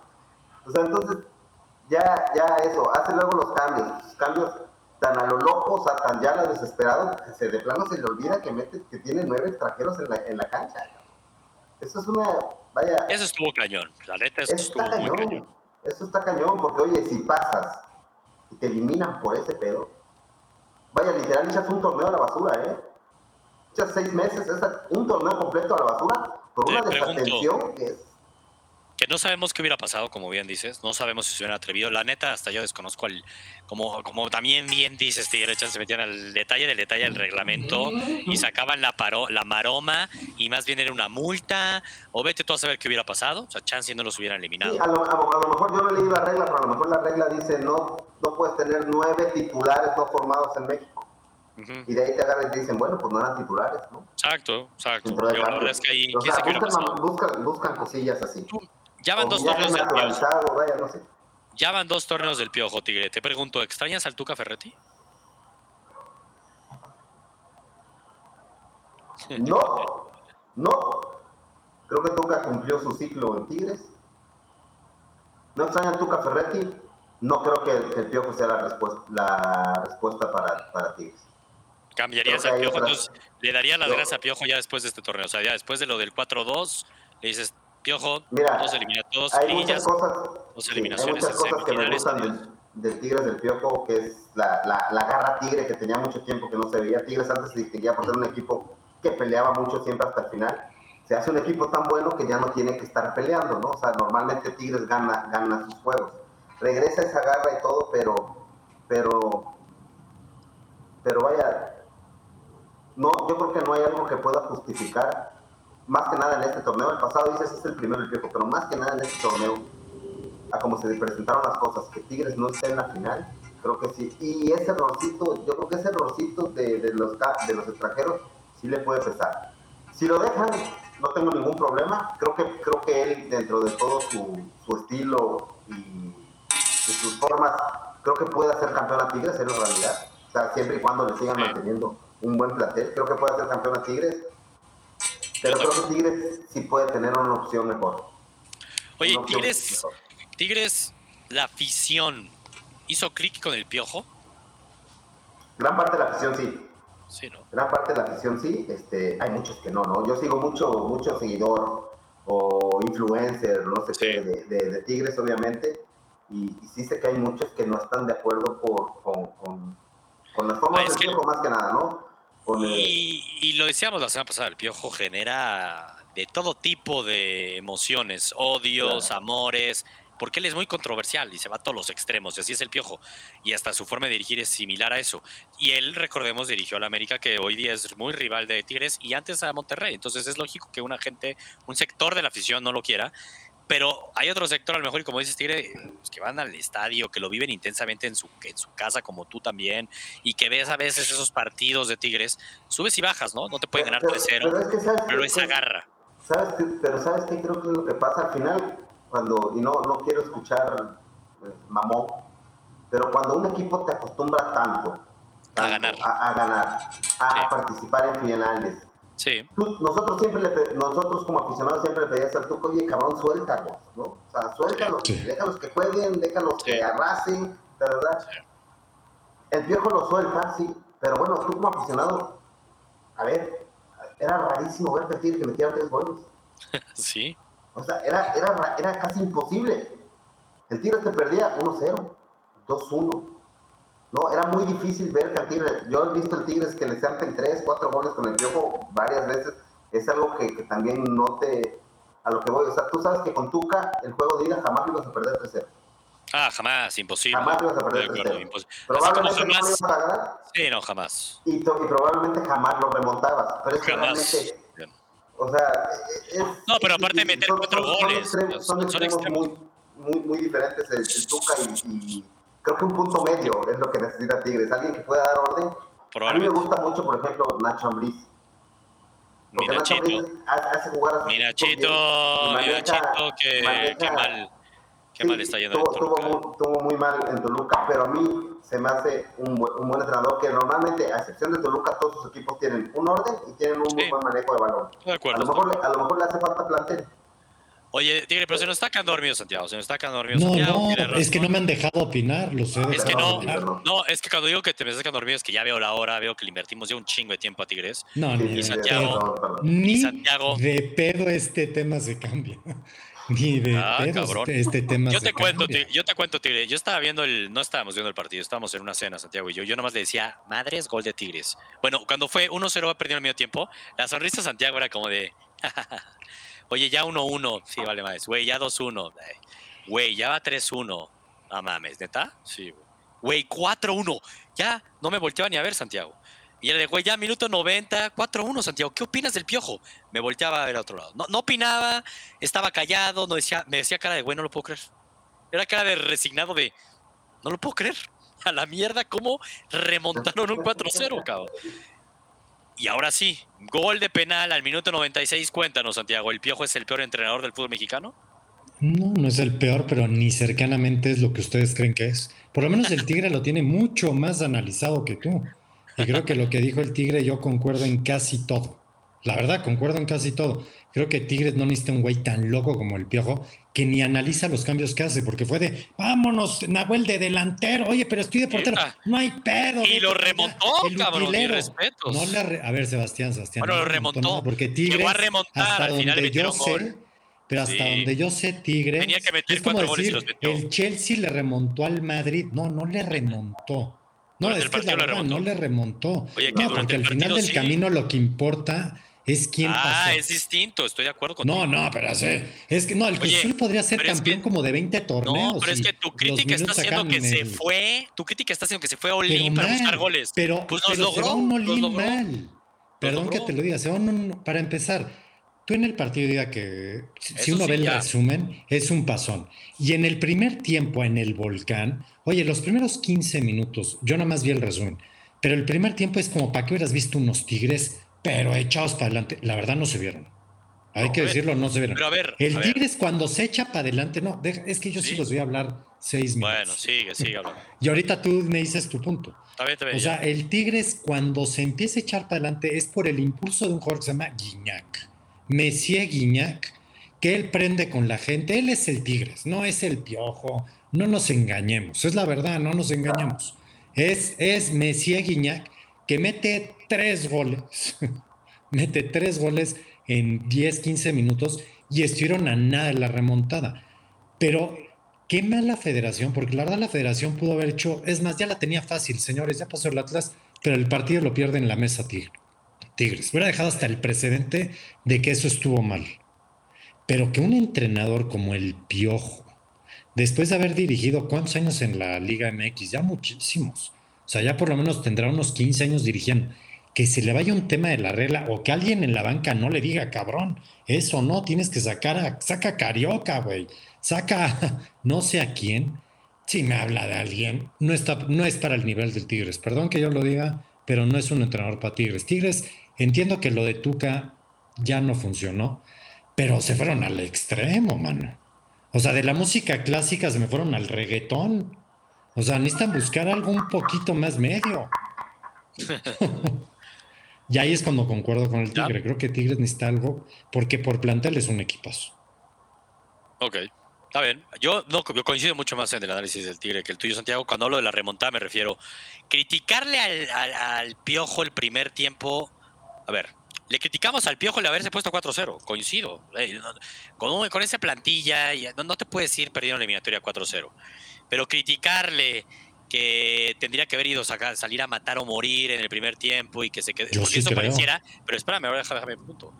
C: O sea, entonces, ya, ya eso, hace luego los cambios, los cambios tan a lo loco, o sea, tan ya lo desesperado, que se de plano se le olvida que mete, que tiene nueve extranjeros en la, en la cancha. Eso es una, vaya.
A: Eso estuvo cañón, la neta, eso, estuvo cañón. cañón.
C: Eso está cañón, porque oye, si pasas y te eliminan por ese pedo, Vaya, literal, echas un torneo a la basura, ¿eh? Echas seis meses, es un torneo completo a la basura por una desatención que es
A: que no sabemos qué hubiera pasado, como bien dices, no sabemos si se hubieran atrevido. La neta, hasta yo desconozco el, como, como también bien dices, Tigre se metían al detalle del detalle del reglamento y sacaban la, paro, la maroma y más bien era una multa, o vete tú a saber qué hubiera pasado, o sea, chance no los hubieran eliminado.
C: Sí, a, lo, mejor yo no leí la regla, pero a lo mejor la regla dice no, no puedes tener nueve titulares no formados en México. Y de ahí te agarran y te dicen, bueno, pues no eran titulares, ¿no?
A: Exacto, exacto. la verdad es que ahí,
C: buscan, buscan, cosillas así.
A: Ya van dos torneos del piojo. Ya van dos torneos del piojo, Tigre. Te pregunto, ¿extrañas al Tuca Ferretti?
C: No, no. Creo que Tuca cumplió su ciclo en Tigres. No extraña al Tuca Ferretti. No creo que el, piojo sea la respuesta, la respuesta para, para Tigres.
A: ¿Cambiarías al piojo? Entonces, le daría las gracias a Piojo ya después de este torneo. O sea, ya después de lo del 4-2, le dices, Piojo,
C: Mira,
A: dos eliminatorios,
C: hay muchas cosas,
A: dos eliminaciones
C: hay muchas cosas que me gustan del, del, Tigres del Piojo, que es la, la, la, garra Tigre, que tenía mucho tiempo que no se veía. Tigres antes se distinguía por ser un equipo que peleaba mucho siempre hasta el final. Se hace un equipo tan bueno que ya no tiene que estar peleando, ¿no? O sea, normalmente Tigres gana, gana sus juegos. Regresa esa garra y todo, pero, pero, pero vaya, no, yo creo que no hay algo que pueda justificar más que nada en este torneo. El pasado dices es el primero el viejo, pero más que nada en este torneo, a como se presentaron las cosas, que Tigres no esté en la final, creo que sí. Y ese errorcito, yo creo que ese errorcito de, de, los, de los extranjeros sí le puede pesar. Si lo dejan, no tengo ningún problema. Creo que, creo que él, dentro de todo su, su estilo y, sus formas, creo que puede hacer campeón a Tigres, en realidad. O sea, siempre y cuando le sigan manteniendo un buen plantel. Creo que puede ser campeón a Tigres pero creo que Tigres sí puede tener una opción mejor.
A: Oye, Tigres, Tigres, la afición, ¿hizo clic con el piojo?
C: Gran parte de la afición sí.
A: Sí, no.
C: Gran parte de la afición sí, este, hay muchos que no, ¿no? Yo sigo mucho, mucho seguidor o influencer, no sé qué, de, Tigres, obviamente, y, sí sé que hay muchos que no están de acuerdo por, con, con, las formas del piojo más que nada, ¿no?
A: Y, y, lo decíamos la semana pasada, el piojo genera de todo tipo de emociones, odios, amores, porque él es muy controversial y se va a todos los extremos, y así es el piojo. Y hasta su forma de dirigir es similar a eso. Y él, recordemos, dirigió a la América, que hoy día es muy rival de Tigres, y antes a Monterrey. Entonces es lógico que una gente, un sector de la afición no lo quiera. Pero hay otro sector, a lo mejor, y como dices, Tigre, pues, que van al estadio, que lo viven intensamente en su, en su casa, como tú también, y que ves a veces esos partidos de Tigres, subes y bajas, ¿no? No te pueden ganar 3-0, pero, esa garra.
C: ¿sabes pero ¿sabes qué creo que es lo que pasa al final? cuando, y no, no quiero escuchar pues, mamón, pero cuando un equipo te acostumbra tanto,
A: a ganar,
C: a, ganar, a participar en finales.
A: Sí.
C: nosotros siempre le, nosotros como aficionados siempre le pedías al Tuco, oye cabrón, suéltalos, ¿no? O sea, suéltalos, déjalos que jueguen, déjalos que arrasen, ¿verdad? El viejo lo suelta, sí, pero bueno, tú como aficionado, a ver, era rarísimo ver que que metiera tres goles.
A: sí.
C: O sea, era, era, era casi imposible. El Tigre te perdía 1-0, 2-1. No, era muy difícil ver que al Tigre, yo he visto el Tigres que le hacen 3, 4 goles con el piojo varias veces. Es algo que, que, también no te. A lo que voy, o sea, tú sabes que con Tuca el juego de ida jamás lo ibas a perder 3-0.
A: Ah, jamás, imposible.
C: Jamás ibas a perder 3-0. Probablemente jamás, no ibas a ganar.
A: Sí, no, jamás.
C: Y, y, probablemente jamás lo remontabas. Pero es que
A: jamás.
C: realmente o sea, es,
A: no, pero aparte de meter cuatro goles,
C: son, extremos, muy, muy, muy, diferentes el, Tuca y, creo que un punto medio es lo que necesita Tigres, alguien que pueda dar orden. A mí me gusta mucho, por ejemplo, Nacho Ambriz.
A: Porque Nacho Ambriz
C: hace jugar a
A: Mira Chito, mira Chito, que, que mal Qué mal está yendo.
C: Tuvo, muy, mal en Toluca, pero a mí se me hace un, un, buen entrenador que normalmente, a excepción de Toluca, todos sus equipos tienen un orden y tienen un muy buen manejo de balón.
A: De acuerdo,
C: a, lo mejor, a lo mejor le hace falta plantel.
A: Oye, Tigre, pero se nos está quedando dormido Santiago, se nos está quedando dormido
B: no,
A: Santiago.
B: No, es que no me han dejado opinar, lo sé.
A: Es que no, no, es que cuando digo que te me estás quedando dormido es que ya veo la hora, veo que le invertimos ya un chingo de tiempo a Tigres.
B: No, ni
A: y Santiago,
B: ni
A: Santiago,
B: de pedo este tema se cambia. Ni de
A: ah,
B: este tema.
A: Yo te cuento, yo te cuento, Tigre. Yo estaba viendo el, no estábamos viendo el partido, estábamos en una cena, Santiago y yo. Yo nomás le decía, madres, gol de Tigres. Bueno, cuando fue 1-0 va perdiendo el medio tiempo, la sonrisa de Santiago era como de, oye, ya 1-1, sí, vale más. Güey, ya 2-1. Güey, ya va 3-1. No mames, ¿neta? Sí, güey. 4-1. Ya no me volteaba ni a ver, Santiago. Y él de, güey, ya minuto 90, 4-1, Santiago, ¿qué opinas del piojo? Me volteaba a ver a otro lado. No, no opinaba, estaba callado, no decía, me decía cara de, güey, no lo puedo creer. Era cara de resignado de, no lo puedo creer. A la mierda, ¿cómo remontaron un 4-0, cabrón? Y ahora sí, gol de penal al minuto 96. Cuéntanos, Santiago, ¿el Piojo es el peor entrenador del fútbol mexicano?
B: No, no es el peor, pero ni cercanamente es lo que ustedes creen que es. Por lo menos el Tigre lo tiene mucho más analizado que tú. Y creo que lo que dijo el Tigre, yo concuerdo en casi todo. La verdad, concuerdo en casi todo. Creo que Tigres no necesita un güey tan loco como el Piojo que ni analiza los cambios que hace, porque fue de, vámonos, Nahuel de delantero, oye, pero estoy de portero, no hay pedo.
A: Y lo remontó, cabrón, mi respeto.
B: No a ver, Sebastián, Sebastián.
A: Bueno, lo remontó.
B: porque Tigres,
A: Llegó a remontar,
B: hasta
A: al final
B: donde yo sé, pero hasta donde yo sé, Tigres,
A: Tenía que meter
B: es como
A: decir,
B: goles el Chelsea le remontó al Madrid. No, no le remontó. No, es que la verdad, no le remontó. no, porque al final del camino lo que importa es quién
A: ah,
B: pasó.
A: Ah, es distinto, estoy de acuerdo contigo.
B: No, no, pero es que no, el Cruz podría ser campeón como de 20 torneos.
A: No, pero es que tu crítica está haciendo que se fue, tu crítica está haciendo que se fue a Olin para buscar goles.
B: Pero,
A: pues
B: nos logró, se va un Olin mal. Perdón que te lo diga, se va un, para empezar, Tú en el partido diga que, si uno ve el resumen, es un pasón. Y en el primer tiempo en el volcán, oye, los primeros 15 minutos, yo nada más vi el resumen, pero el primer tiempo es como para que hubieras visto unos tigres, pero echados para adelante. La verdad no se vieron. Hay que decirlo, no se vieron.
A: Pero a ver,
B: el Tigres cuando se echa para adelante, no, es que yo sí, los voy a hablar seis minutos.
A: Bueno, sigue, sigue hablando.
B: y ahorita tú me dices tu punto.
A: Está bien, está bien,
B: o sea, el Tigres cuando se empieza a echar para adelante es por el impulso de un jugador que se llama Guiñac. Messier Guiñac, que él prende con la gente. Él es el Tigres, no es el Piojo. No nos engañemos, es la verdad, no nos engañemos. Es, es Messier Guiñac que mete tres goles. mete tres goles en 10, 15 minutos y estuvieron a nada de la remontada. Pero qué mala federación, porque la verdad la federación pudo haber hecho, es más, ya la tenía fácil, señores, ya pasó el Atlas, pero el partido lo pierde en la mesa Tigres. Hubiera dejado hasta el precedente de que eso estuvo mal. Pero que un entrenador como el Piojo, después de haber dirigido cuántos años en la Liga MX, ya muchísimos, o sea, ya por lo menos tendrá unos 15 años dirigiendo, que se le vaya un tema de la regla o que alguien en la banca no le diga, cabrón, eso no, tienes que sacar a, saca Carioca, güey, saca no sé a quién. Si me habla de alguien, no, está, no es para el nivel del Tigres, perdón que yo lo diga, pero no es un entrenador para Tigres. Tigres, entiendo que lo de Tuca ya no funcionó, pero se fueron al extremo, mano. O sea, de la música clásica se me fueron al reggaetón. O sea, necesitan buscar algo un poquito más medio. y ahí es cuando concuerdo con el Tigre. Creo que Tigres necesita algo porque por plantel es un equipazo.
A: Ok, está bien. Yo no coincido mucho más en el análisis del Tigre que el tuyo, Santiago. Cuando hablo de la remontada me refiero criticarle al, al piojo el primer tiempo. A ver, le criticamos al Piojo el haberse puesto 4-0, coincido. Con, con esa plantilla, no, no te puedes ir perdiendo la eliminatoria 4-0. Pero criticarle que tendría que haber ido a salir a matar o morir en el primer tiempo y que se quede. porque eso pareciera. Pero espérame, ahora déjame el punto.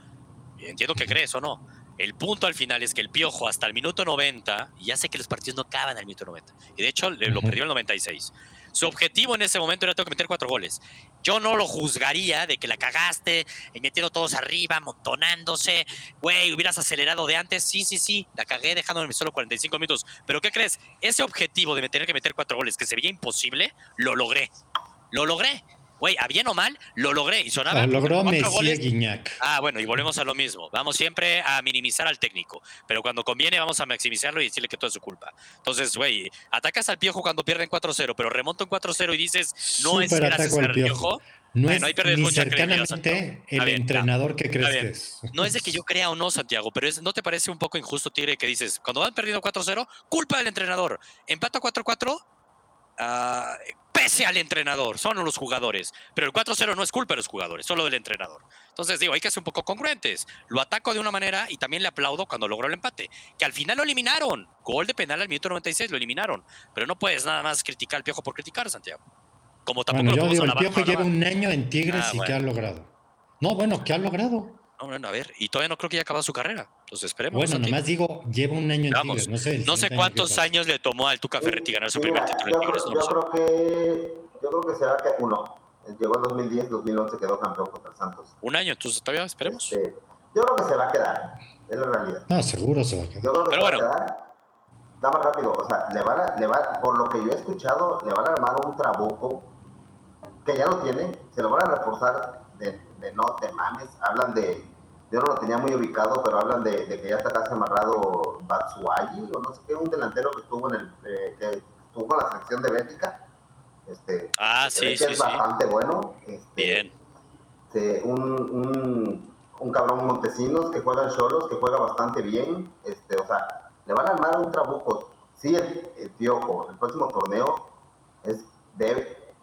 A: Entiendo que crees o no. El punto al final es que el Piojo hasta el minuto 90, y ya sé que los partidos no acaban al minuto 90, y de hecho lo perdió el 96. Su objetivo en ese momento era tengo que meter cuatro goles. Yo no lo juzgaría de que la cagaste, metiendo todos arriba, montonándose. Güey, hubieras acelerado de antes. Sí, sí, sí, la cagué dejándome solo 45 minutos. Pero ¿qué crees? Ese objetivo de tener que meter cuatro goles que se veía imposible, lo logré. Lo logré güey, a bien o mal, lo logré y sonaba.
B: Lo logró Messi Guiñac.
A: Ah, bueno, y volvemos a lo mismo. Vamos siempre a minimizar al técnico, pero cuando conviene vamos a maximizarlo y decirle que todo es su culpa. Entonces, güey, atacas al piojo cuando pierden 4-0, pero remonta en 4-0 y dices, no es gracias al piojo.
B: No es ni cercanamente el entrenador que crees que.
A: No es de que yo crea o no, Santiago, pero es, ¿no te parece un poco injusto, Tigre, que dices, cuando van perdiendo 4-0, culpa del entrenador. Empato 4-4, Ah, pese al entrenador, son los jugadores. Pero el 4-0 no es culpa de los jugadores, solo del entrenador. Entonces digo, hay que ser un poco congruentes. Lo ataco de una manera y también le aplaudo cuando logró el empate. Que al final lo eliminaron. Gol de penal al minuto 96, lo eliminaron. Pero no puedes nada más criticar al Piojo por criticar, Santiago. Como tampoco
B: bueno, yo digo, el Piojo lleva un año en Tigres ah, y ¿qué ha logrado? No, bueno, ¿qué ha logrado?
A: No, bueno, a ver, y todavía no creo que haya acabado su carrera. Entonces esperemos.
B: Bueno, nomás digo, lleva un año en Tigres, no sé.
A: No sé cuántos años le tomó al Tuca Ferretti ganar su primer título
C: yo
A: en Tigres.
C: Creo, yo, creo que, yo creo que será que uno. Llegó en 2010, 2011 quedó campeón contra Santos.
A: Un año, entonces todavía esperemos.
C: Este, yo creo que se va a quedar, es la realidad.
B: No, seguro se va a quedar.
C: Yo creo que
A: Pero
C: se
A: bueno.
C: va a quedar. Da más rápido, o sea, le van a, le va, por lo que yo he escuchado, le van a armar un trabuco que ya lo tiene, se lo van a reforzar de, de no te mames, hablan de yo no lo tenía muy ubicado, pero hablan de, que ya está casi amarrado Batsuagi, o no sé qué, un delantero que estuvo en el eh, que estuvo con la selección de Bélgica. Este,
A: ah, sí, sí,
C: es bastante bueno. Este,
A: Bien.
C: Este, un, un, un, cabrón Montesinos que juega en Cholos, que juega bastante bien. Este, o sea, le van a armar un trabuco. Sí, el, el Piojo, el próximo torneo es de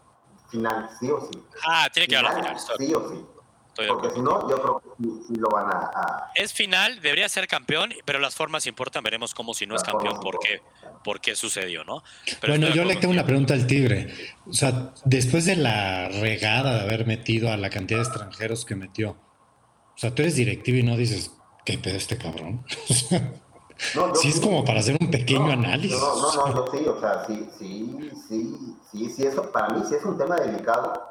C: final, sí o sí.
A: Ah, tiene que haber final.
C: Sí o sí. Porque si no, yo creo que sí, lo van a,
A: Es final, debería ser campeón, pero las formas importan. Veremos cómo si no es campeón, por qué, por qué sucedió, ¿no?
B: bueno, yo le tengo una pregunta al Tigre. O sea, después de la regada de haber metido a la cantidad de extranjeros que metió, o sea, tú eres directivo y no dices, ¿qué pedo este cabrón? No, sí, es como para hacer un pequeño análisis.
C: No, no, no, yo sí, o sea, sí, sí, sí, sí, sí, eso para mí sí es un tema delicado.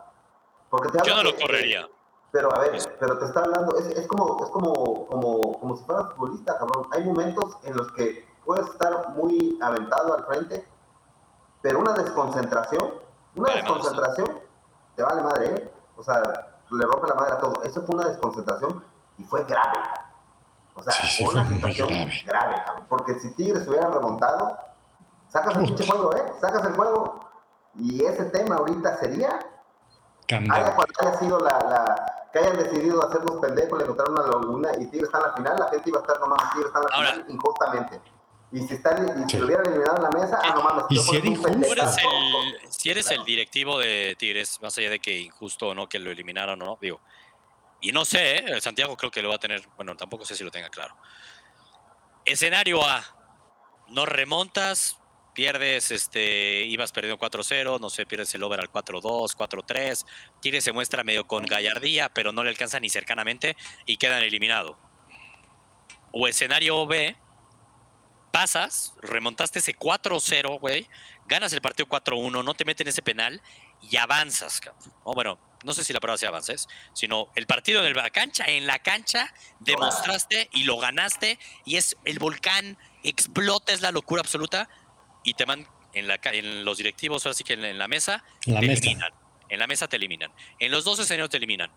C: Porque te
A: yo no lo correría.
C: Pero a ver, pero te está hablando, es, es, como, es como, como, como si fueras futbolista, cabrón. Hay momentos en los que puedes estar muy aventado al frente, pero una desconcentración, una desconcentración, te vale madre, ¿eh? O sea, le rompe la madre a todo. Eso fue una desconcentración y fue grave. O sea, fue una situación grave, grave cabrón. Porque si Tigres hubiera remontado, sacas el pinche juego, ¿eh? Sacas el juego. Y ese tema ahorita sería. Haya haya sido la, la que hayan decidido hacernos pendejos, le encontraron una laguna y Tigres está en la final, la gente iba a estar nomás, Tigres está en la final injustamente. Y si, están, y si lo hubieran eliminado en la mesa, ah, no mames.
B: Y si eres,
A: el, si eres el directivo de Tigres, más allá de que injusto o no que lo eliminaron o no, digo, y no sé, ¿eh? Santiago creo que lo va a tener, bueno, tampoco sé si lo tenga claro. Escenario A, no remontas, pierdes, este, ibas perdiendo 4-0, no sé, pierdes el over al 4-2, 4-3, Tigres se muestra medio con gallardía, pero no le alcanza ni cercanamente y quedan eliminados. O escenario B, pasas, remontaste ese 4-0, güey, ganas el partido 4-1, no te meten ese penal y avanzas, O bueno, no sé si la prueba sea avances, sino el partido en la cancha, en la cancha demostraste y lo ganaste y es el volcán explota, es la locura absoluta y te van en, la, en los directivos, ahora sí que en, la mesa, te eliminan. En la mesa te eliminan. En los dos escenarios te eliminan.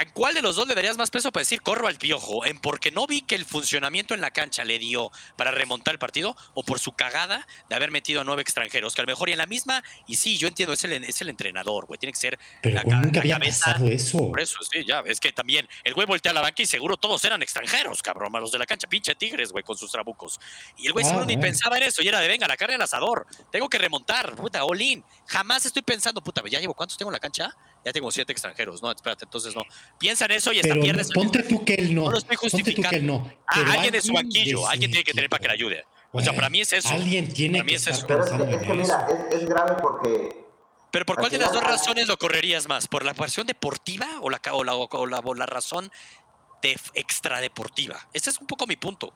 A: ¿A cuál de los dos le darías más peso para decir corro al piojo? ¿En porque no vi que el funcionamiento en la cancha le dio para remontar el partido? ¿O por su cagada de haber metido a nueve extranjeros? Que a lo mejor y en la misma, y sí, yo entiendo, es el, es el entrenador, güey. Tiene que ser.
B: Pero la, nunca había pasado eso.
A: Por eso, sí, ya. Es que también el güey voltea a la banca y seguro todos eran extranjeros, cabrón, los de la cancha. Pinche tigres, güey, con sus trabucos. Y el güey seguro ni pensaba en eso. Y era de venga, la carne al asador. Tengo que remontar, puta, Olin. Jamás estoy pensando, puta, ya llevo cuántos tengo en la cancha ya tengo siete extranjeros. No, espérate, entonces no. Piensa en eso y hasta pierdes.
B: Ponte tú que él no.
A: No lo estoy justificando. no. Ah, alguien de su banquillo, alguien tiene que tener para que le ayude. O sea, para mí es eso.
B: Alguien tiene que estar
C: Pero es que, mira, es, grave porque.
A: Pero ¿por cuál de las dos razones lo correrías más? ¿Por la pasión deportiva o la, o la, o la, o la razón de extradeportiva? Ese es un poco mi punto.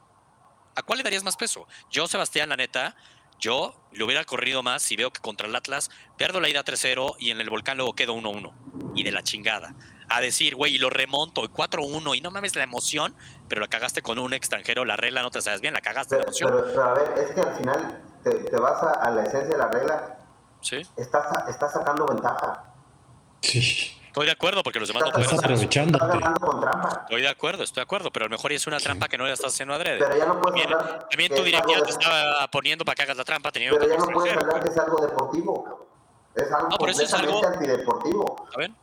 A: ¿A cuál le darías más peso? Yo, Sebastián, la neta, yo le hubiera corrido más si veo que contra el Atlas pierdo la ida 3-0 y en el volcán luego quedo 1-1. Y de la chingada. A decir, güey, y lo remonto, 4-1, y no mames la emoción, pero la cagaste con un extranjero, la regla no te sabes bien, la cagaste
C: la
A: emoción.
C: Pero, a ver, es que al final te, vas a, la esencia de la regla.
A: Sí.
C: Estás, estás sacando ventaja.
B: Sí.
A: Estoy de acuerdo porque los demás no
B: pueden hacer.
C: Estoy
A: de acuerdo, estoy de acuerdo, pero a lo mejor es una trampa que no la estás haciendo adrede.
C: Pero ya no puedes
A: también,
C: hablar
A: también tu directiva te estaba poniendo para que hagas la trampa. Teniendo
C: pero ya no puedes hablar que es algo deportivo. Es algo no, completamente es algo, antideportivo.
A: ¿saben?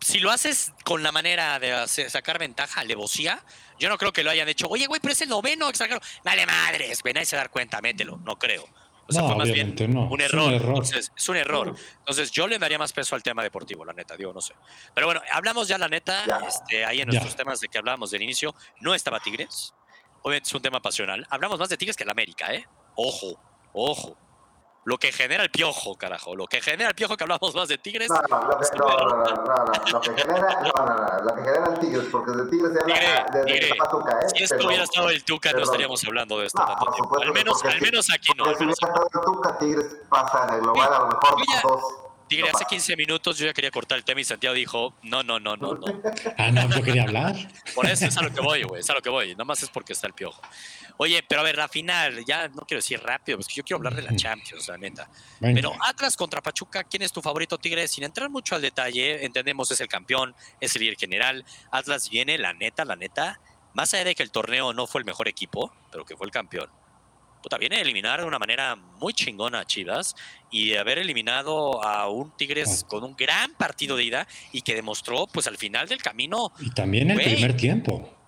A: Si lo haces con la manera de sacar ventaja, alevosía, yo no creo que lo hayan hecho. Oye, güey, pero es el noveno extranjero. Dale madres, ven ahí se dar cuenta, mételo. No creo. O sea,
B: no,
A: fue más bien
B: no.
A: un error. Entonces, es un error. Entonces, yo le daría más peso al tema deportivo, la neta, digo, no sé. Pero bueno, hablamos ya, la neta, este, ahí en nuestros temas de que hablábamos del inicio, no estaba Tigres. Obviamente es un tema pasional. Hablamos más de Tigres que de América, ¿eh? Ojo, ojo. Lo que genera el piojo, carajo. Lo que genera el piojo que hablamos más de Tigres.
C: No, no, lo que, no, no, no, no, Lo que genera, no, no, no, lo que genera el Tigres, porque de Tigres se habla de, de, Tuca, ¿eh?
A: Si esto hubiera estado el Tuca, no estaríamos hablando de esto tanto tiempo. Al menos, al menos aquí no.
C: Si hubiera estado el Tuca, Tigres pasa en el global a lo mejor dos.
A: Tigre, hace 15 minutos yo ya quería cortar el tema y Santiago dijo, no, no, no, no, no.
B: Ah, no, yo quería hablar.
A: Por eso es a lo que voy, güey, es a lo que voy. Nada más es porque está el piojo. Oye, pero a ver, la final, ya no quiero decir rápido, porque yo quiero hablar de la Champions, la neta. Pero Atlas contra Pachuca, ¿quién es tu favorito, Tigre? Sin entrar mucho al detalle, entendemos es el campeón, es el líder general. Atlas viene, la neta, la neta, más allá de que el torneo no fue el mejor equipo, pero que fue el campeón. Puta, viene a eliminar de una manera muy chingona a Chivas y haber eliminado a un Tigres con un gran partido de ida y que demostró, pues al final del camino.
B: Y también el primer tiempo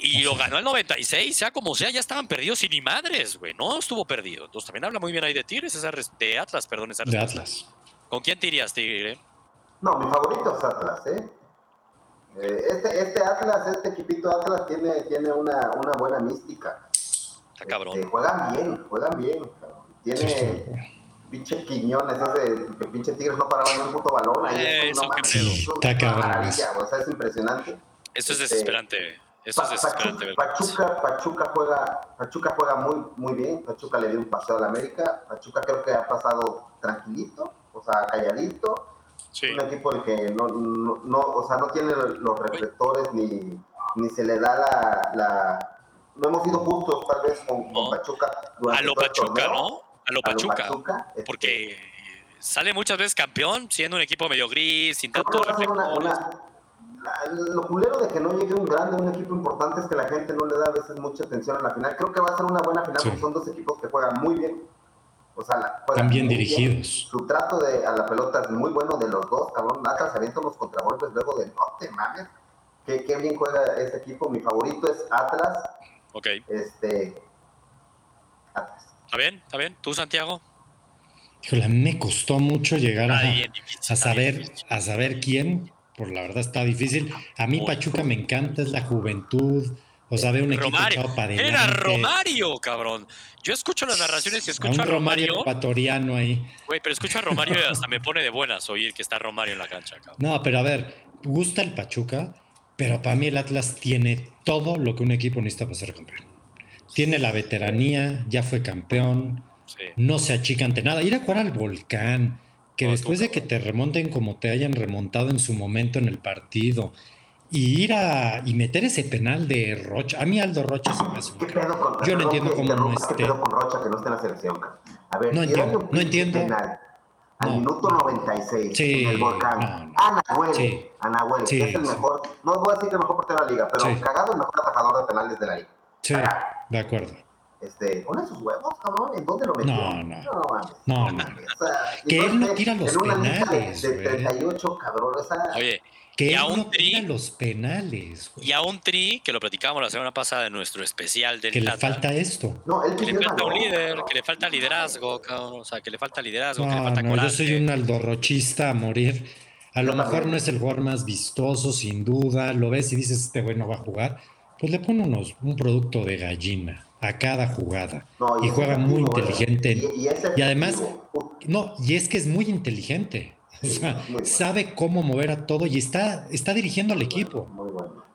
A: y lo ganó el 96, sea como sea, ya estaban perdidos y ni madres, güey. No estuvo perdido. Entonces también habla muy bien ahí de Tigres, esa de Atlas, perdón, esa
B: De Atlas.
A: ¿Con quién te irías, Tigre?
C: No, mi favorito es Atlas, ¿eh? eh este, este Atlas, este equipito Atlas tiene, tiene una, una buena mística.
A: Está cabrón.
C: Este, juegan bien, juegan bien. Tiene pinche Quiñones, ese que pinche Tigres no paraban ni un puto balón. Ahí
A: eh, eso
C: no,
B: está cabrón.
C: O sea, es impresionante.
A: Eso es este, desesperante. Eso es
C: Pachuca, Pachuca, juega, Pachuca juega muy, muy bien. Pachuca le dio un paseo a la América. Pachuca creo que ha pasado tranquilito, o sea, calladito. Un equipo el que no, no, o sea, no tiene los reflectores ni, ni se le da la, la, No hemos sido justos tal vez con, Pachuca.
A: A lo Pachuca, ¿no? A lo Pachuca. Este, porque sale muchas veces campeón siendo un equipo medio gris, sin tanto
C: lo culero de que no llegue un grande, un equipo importante, es que la gente no le da a veces mucha atención a la final. Creo que va a ser una buena final porque son dos equipos que juegan muy bien. O sea,
B: Están bien dirigidos.
C: Su trato de, a la pelota es muy bueno de los dos, cabrón. Atlas avienta los contragolpes luego de no te mames. Qué, qué bien juega este equipo. Mi favorito es Atlas.
A: Ok.
C: Este,
A: ¿Está bien? ¿Está bien? ¿Tú, Santiago?
B: Híjole, a mí me costó mucho llegar a, a, saber, a saber quién, por la verdad está difícil. A mí Pachuca me encanta, es la juventud, o sea, ve un equipo
A: Romario.
B: para
A: Era Romario, cabrón. Yo escucho las narraciones y escucho
B: a, un
A: a Romario.
B: ecuatoriano ahí.
A: Güey, pero escucho a Romario y hasta me pone de buenas oír que está Romario en la cancha, cabrón.
B: No, pero a ver, gusta el Pachuca, pero para mí el Atlas tiene todo lo que un equipo necesita para ser campeón. Tiene la veteranía, ya fue campeón, no se achica ante nada. Ir a jugar al volcán, que después de que te remonten como te hayan remontado en su momento en el partido, y ir a y meter ese penal de Rocha. A mí Aldo Rocha se me hace.
C: ¿Qué pedo con,
B: Yo no entiendo cómo no
C: esté. ¿Qué pedo con Rocha que no esté en la selección? A ver,
B: no entiendo, no entiendo.
C: Penal, al minuto 96 sí, en el volcán. No, no. Anahuel, sí. Anahuel, sí, que es el mejor, no voy a decir que el mejor portero de la liga, pero cagado el mejor atajador de penales de la liga.
B: Sí, de acuerdo.
C: Este, con esos huevos, cabrón, ¿en dónde lo metió?
B: No, no. No, no. O sea, que él no tira los penales.
C: De, de 38, cabrón, esa...
A: Oye,
B: que y a un tri, los penales.
A: Y a un tri, que lo platicábamos la semana pasada en nuestro especial del
B: Que le falta esto.
C: No, él
A: que le falta un líder, que le falta liderazgo, cabrón, o sea, que le falta liderazgo,
B: no,
A: que le falta
B: no,
A: coraje.
B: Yo soy un aldorrochista a morir. A lo mejor no es el jugador más vistoso, sin duda. Lo ves y dices, este güey no va a jugar. Pues le pone unos, un producto de gallina a cada jugada. No, y, y juega muy inteligente.
C: Y, y,
B: y además, no, y es que es muy inteligente. O sea, sabe cómo mover a todo y está, está dirigiendo al equipo.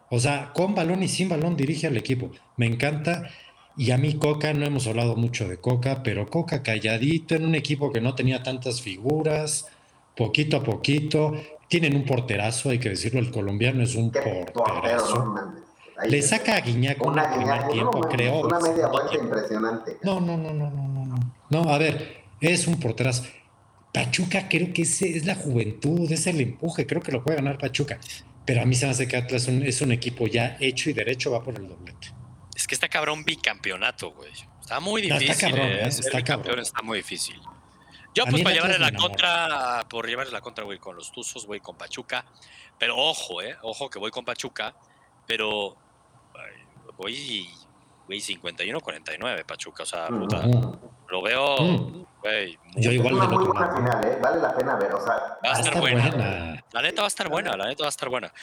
B: O sea, con balón y sin balón dirige al equipo. Me encanta. Y a mí Coca, no hemos hablado mucho de Coca, pero Coca calladito en un equipo que no tenía tantas figuras, poquito a poquito. Tienen un porterazo, hay que decirlo, el colombiano es un porterazo. Le saca a Guiñac un primer tiempo, creo.
C: Una media vuelta impresionante.
B: No, no, no, no, no, no. No, a ver, es un porterazo. Pachuca creo que es, es, la juventud, es el empuje, creo que lo puede ganar Pachuca. Pero a mí se me hace que Atlas es un, es un equipo ya hecho y derecho, va por el doblete.
A: Es que está cabrón bicampeonato, güey. Está muy difícil.
B: Está cabrón,
A: ¿eh?
B: está cabrón.
A: Está muy difícil. Yo, pues, para llevarle la contra, por llevarle la contra, voy con los Tuzos, voy con Pachuca. Pero ojo, eh, ojo que voy con Pachuca, pero voy, voy 51-49, Pachuca. O sea, puta, lo veo,
B: Mm. Yo igual
C: una
B: de
C: muy buena final, ¿eh? Vale la pena ver, o sea...
A: Va a estar
B: estar
A: buena.
B: buena.
A: La neta va a estar buena, la neta va a estar buena.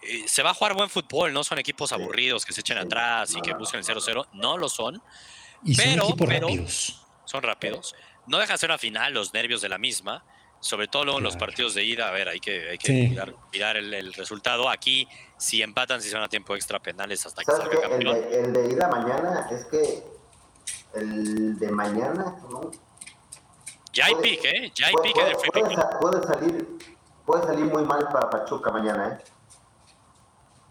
A: Eh, Se va a jugar buen fútbol, no son equipos aburridos que se echen atrás y que busquen el 0-0, no lo son,
B: Y son
A: Pero-
B: equipos
A: pero-
B: rápidos.
A: son rápidos. No deja de ser una final los nervios de la misma, sobre todo luego en los partidos de ida, a ver, hay que, hay que
B: Sí.
A: mirar, mirar el, el resultado. Aquí, si empatan, si se van a tiempo extra penales hasta que
C: ¿Sabes
A: salga
C: qué? El
A: campeón.
C: de, el de ida mañana es que... El de mañana, ¿no?
A: Ya hay
C: puede-
A: pick, ¿eh? Ya hay
C: puede,
A: el
C: puede-
A: free
C: puede
A: pick.
C: sa- puede salir, puede salir muy mal para Pachuca mañana, ¿eh?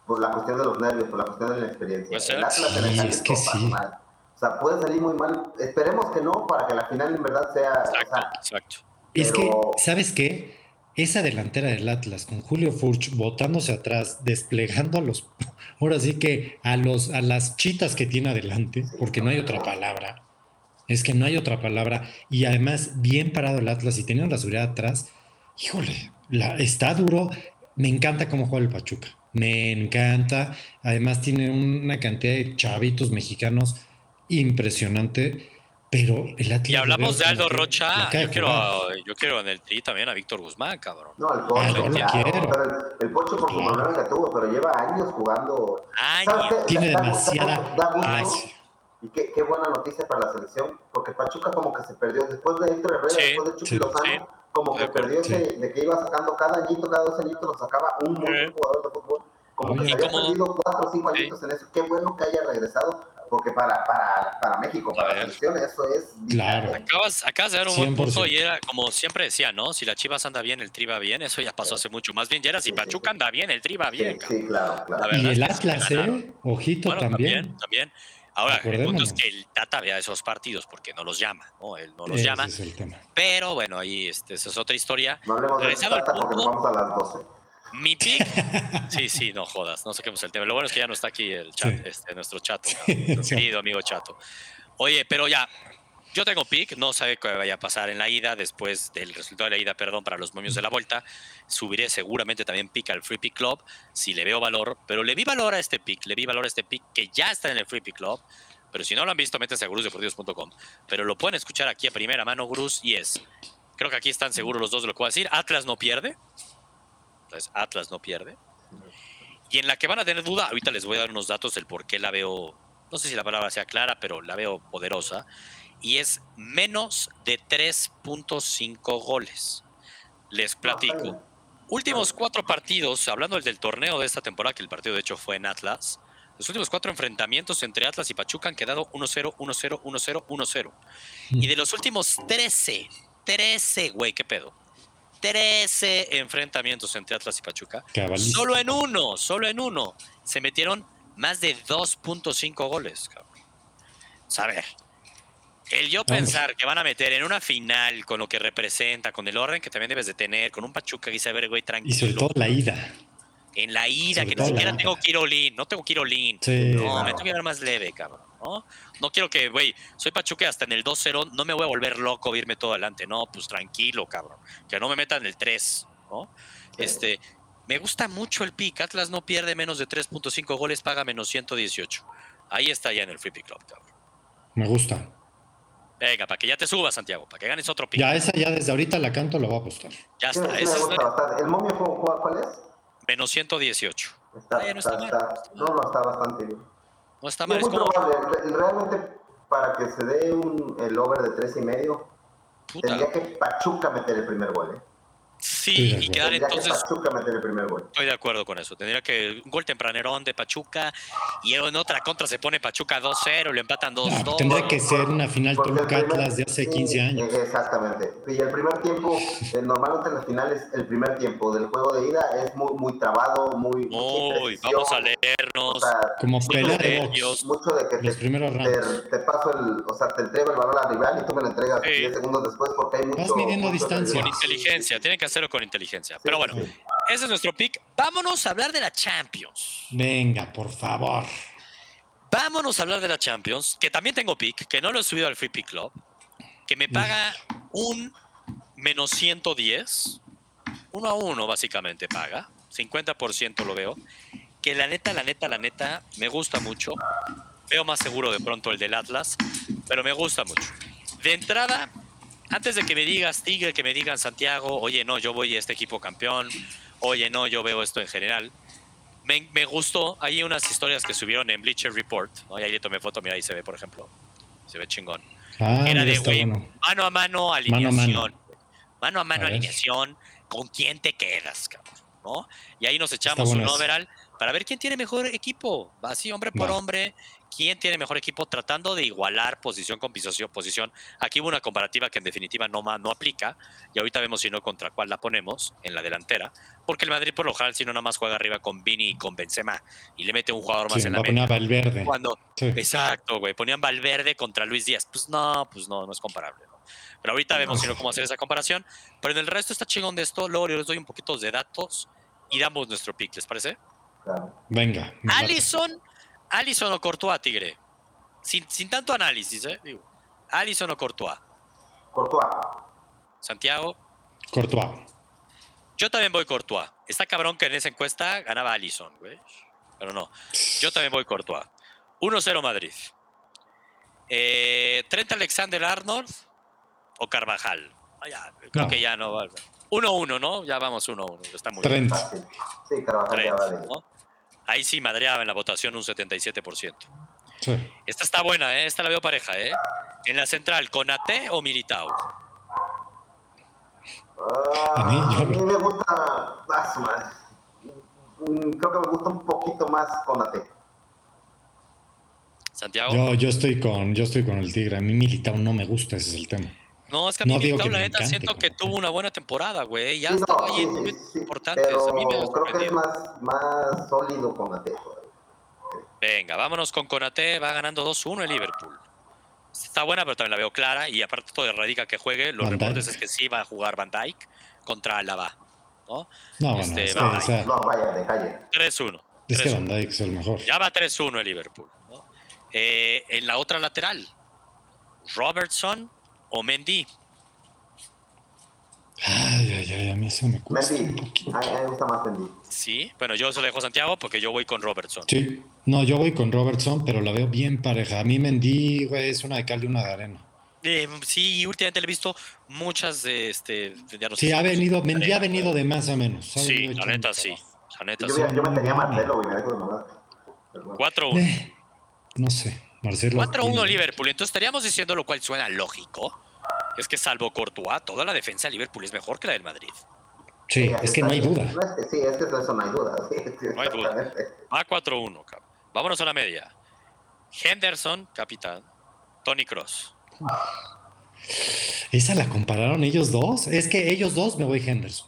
C: Por la cuestión de los nervios, por la cuestión de la experiencia.
A: Puede ser.
C: El Atlas
B: Sí,
C: en el
B: es que sí.
C: mal. O sea, puede salir muy mal. Esperemos que no, para que la final en verdad sea... o sea,
A: exacto.
B: Es que, ¿sabes qué? Esa delantera del Atlas con Julio Furch botándose atrás, desplegando a los, ahora sí que a los, a las chitas que tiene adelante, porque no hay otra palabra. Es que no hay otra palabra. Y además, bien parado el Atlas y teniendo la seguridad atrás, híjole, la, está duro. Me encanta cómo juega el Pachuca. Me encanta. Además, tiene una cantidad de chavitos mexicanos impresionante. Pero el Atlas.
A: Y hablamos de Aldo Rocha.
B: la
A: Yo
B: de
A: quiero, yo quiero en el tri también a Víctor Guzmán, cabrón.
C: No, el Pocho,
B: Ah, lo
C: claro,
B: quiero.
C: pero el, el Pocho por su
B: Claro.
C: problema que tuvo, pero lleva años jugando. ¿Sabes
A: Años.
B: Tiene
C: Da- da-
B: demasiada.
C: da
B: Ay, sí.
C: Y qué, qué buena noticia para la selección, porque Pachuca como que se perdió después de Héctor Herrera,
A: Sí,
C: después de Chucky
B: sí,
C: Lozano,
A: sí.
C: como
A: De
C: que perdió ese, de que iba sacando cada añito, cada dos añitos lo sacaba un buen jugador de fútbol. Como que se había
A: como-
C: perdido cuatro o cinco añitos en eso. Qué bueno que haya regresado, porque para, para, para México, para la selección, eso es
B: Claro.
A: Acabas, acabas de dar un buen
B: 100%.
A: punto y era como siempre decía, ¿no? Si la Chivas anda bien, el Tri va bien. Eso ya pasó hace mucho. Más bien, ya era si
C: Sí,
A: Pachuca
C: sí.
A: anda bien, el Tri va bien,
C: sí, claro, claro.
A: La verdad
B: Y el Atlas. ¿eh? Ojito
A: Bueno,
B: también.
A: también, también. Ahora, el punto es que el Tata vea esos partidos porque no los llama, ¿no? Él no los
B: Ese
A: llama.
B: es el tema.
A: Pero bueno, ahí este, esa es otra historia.
C: No hablemos de Tata porque nos vamos a las 12.
A: Mi pick. Sí, sí, no jodas, no saquemos el tema. Lo bueno es que ya no está aquí el chat,
B: Sí.
A: este, nuestro chato, nuestro querido amigo chato. Oye, pero ya, yo tengo pick, no sabe qué vaya a pasar en la ida, después del resultado de la ida, perdón, para los momios de la vuelta. Subiré seguramente también pick al Free Pick Club, si le veo valor, pero le vi valor a este pick, le vi valor a este pick que ya está en el Free Pick Club. pero si no lo han visto, métanse a gurusdeportivos.com. Pero lo pueden escuchar aquí a primera mano, Gurus, y es, creo que aquí están seguros los dos de lo que voy a decir, Atlas no pierde. Entonces, Atlas no pierde. Y en la que van a tener duda, ahorita les voy a dar unos datos del por qué la veo, no sé si la palabra sea clara, pero la veo poderosa. Y es menos de 3.5 goles. Les platico. Últimos cuatro partidos, hablando del torneo de esta temporada, que el partido de hecho fue en Atlas, los últimos cuatro enfrentamientos entre Atlas y Pachuca han quedado 1-0, 1-0, 1-0, 1-0. Y de los últimos 13, 13, güey, qué pedo. 13 enfrentamientos entre Atlas y Pachuca. Solo en uno, solo en uno. Se metieron más de 2.5 goles, cabrón. A ver, el yo pensar que van a meter en una final con lo que representa, con el orden que también debes de tener, con un Pachuca que dice, a ver, güey, tranquilo.
B: Y sobre todo la ida.
A: En la ida, que ni siquiera tengo Kirolín, no tengo Kirolín. Sí, no, me tengo que ver más leve, cabrón. ¿no? No quiero que, güey, soy Pachuca hasta en el 2-0, no me voy a volver loco irme todo adelante. No, pues tranquilo, cabrón. Que no me metan en el 3, ¿no? Este, me gusta mucho el pick. Atlas no pierde menos de 3.5 goles, paga menos 118. Ahí está ya en el Free Pick Club, cabrón.
B: Me gusta.
A: Venga, para que ya te subas, Santiago, para que ganes otro pick.
B: Ya, esa ya desde ahorita la canto, lo voy a apostar.
A: Ya está.
C: Sí, ¿El momio cuál es?
A: Menos 118.
C: Está, no, está, no, no, está bastante bien.
A: No está mal.
C: Es muy probable. Realmente, para que se dé un, el over de tres y medio, tendría que Pachuca meter el primer gol. ¿eh?
A: Sí, y quedar entonces.
C: Pachuca meter el primer gol.
A: Estoy de acuerdo con eso. Tendría que un gol tempranerón de Pachuca y en otra contra se pone Pachuca 2-0, lo empatan 2-2.
B: No, tendría que ser una final Toluca Atlas de hace 15 años.
C: Exactamente. Y el primer tiempo, eh, normalmente en las finales, el primer tiempo del juego de ida es muy, muy trabado, muy.
A: Uy, vamos a leernos. O
B: sea, como pelea de box.
C: Mucho de que
B: los
C: te,
B: primeros
C: te, te, paso el. O sea, te entrego el balón al rival y tú me lo entregas 10 segundos después porque hay mucho.
B: Vas midiendo
C: mucho
B: distancia.
A: Con inteligencia, tienen que hacerlo con inteligencia. Pero bueno, ese es nuestro pick. Vámonos a hablar de la Champions.
B: Venga, por favor.
A: Vámonos a hablar de la Champions, que también tengo pick, que no lo he subido al Free Pick Club, que me paga un menos 110, uno a uno básicamente paga, 50% lo veo, que la neta, la neta, la neta, me gusta mucho. Veo más seguro de pronto el del Atlas, pero me gusta mucho. De entrada, antes de que me digas Tigre, que me digan Santiago, oye, no, yo voy a este equipo campeón, oye, no, yo veo esto en general. Me, me gustó, hay unas historias que subieron en Bleacher Report, ¿no? y ahí le tomé foto, mira, ahí se ve, por ejemplo, se ve chingón.
B: Ah,
A: Era de, güey,
B: bueno.
A: mano a mano, alineación.
B: Mano a
A: Mano a mano,
B: A
A: alineación, ¿con quién te quedas, cabrón? ¿No? Y ahí nos echamos
B: bueno
A: un
B: eso.
A: overall para ver quién tiene mejor equipo, así hombre por
B: Va.
A: hombre, quién tiene mejor equipo tratando de igualar posición con posición. posición. Aquí hubo una comparativa que en definitiva no, no aplica y ahorita vemos si no contra cuál la ponemos en la delantera, porque el Madrid por lo general si no nada más juega arriba con Vini y con Benzema y le mete un jugador más
B: Sí,
A: en la media.
B: Valverde.
A: Cuando,
B: Sí.
A: exacto, güey, ponían Valverde contra Luis Díaz. Pues no, pues no, no es comparable. ¿no? Pero ahorita vemos si no cómo hacer esa comparación. Pero en el resto está chingón de esto. Luego yo les doy un poquito de datos y damos nuestro pick, ¿les parece?
C: Claro.
B: Venga.
A: Allison, Allison o Courtois, Tigre. Sin, sin tanto análisis, ¿eh? Digo, Allison o Courtois.
C: Courtois.
A: Santiago,
B: Courtois.
A: yo también voy Courtois. Está cabrón que en esa encuesta ganaba Allison, güey. Pero no. Yo también voy Courtois. 1-0 Madrid. Eh, Trent Alexander Arnold o Carvajal. Ah, ya, creo
B: No.
A: que ya no va. 1-1, ¿no? Ya vamos 1-1. Está muy
B: Trent.
C: Fácil. Sí, Carvajal ya
A: Trent,
C: vale.
A: ¿no? Ahí sí madreaba en la votación un 77%.
B: Sí.
A: Esta está buena, ¿eh? Esta la veo pareja, ¿eh? En la central, ¿Conate o Militao?
B: A mí, yo-
C: a mí me gusta. Su madre. Mm, Creo que me gusta un poquito más Conate.
A: ¿Santiago?
B: Yo, yo estoy con, yo estoy con el Tigre. A mí Militao no me gusta, ese es el tema.
A: No, es que a mí
B: No digo
A: Militao,
B: que
A: la
B: me
A: neta, siento que tuvo una buena temporada, güey. Ya
C: Sí,
A: estaba
C: no,
A: ahí en
C: sí,
A: momentos
C: sí,
A: importantes.
C: pero
A: A mí me
C: creo que es más, más sólido Conate.
A: Venga, vámonos con Conate. Va ganando 2-1 el Liverpool. Está buena, pero también la veo clara. Y aparte todo radica que juegue. Los
B: Van
A: reportes
B: Dijk.
A: es que sí va a jugar Van Dijk contra Alaba. ¿no?
B: No, bueno,
A: Este,
B: es o sea,
C: No, vaya, de calle.
A: 3-1.
B: es que
A: 3-1.
B: Van Dijk es el mejor.
A: Ya va 3-1 el Liverpool. ¿no? Eh, en la otra lateral, Robertson o Mendy.
B: Ay, ay, ay, a mí eso me cuesta
C: Mendy.
B: un poquito.
C: A mí me gusta más Mendy.
A: Sí, bueno, yo se lo dejo a Santiago porque yo voy con Robertson.
B: Sí, no, yo voy con Robertson, pero la veo bien pareja. A mí Mendy, güey, es una de cal y una de arena.
A: Eh, sí, últimamente le he visto muchas de este. ya no sé
B: Sí, ha venido, Mendy ha venido de más a menos. ha
A: Sí, la neta sí. La neta
C: Yo,
A: sí.
C: yo me tenía a Marcelo, güey, me dejo de mamar. Pero bueno.
A: 4-1.
B: Eh, no sé, Marcelo.
A: 4-1
B: tiene-
A: Liverpool. Entonces estaríamos diciendo lo cual suena lógico. Es que salvo Courtois, toda la defensa de Liverpool es mejor que la del Madrid.
B: Sí, es que no hay duda.
C: Sí, es que de eso no hay duda. Sí, sí,
A: No hay duda. Va 4-1, cabrón. Vámonos a la media. Henderson, capitán. Tony Cross.
B: ¿Esa la compararon ellos dos? Es que ellos dos me voy Henderson.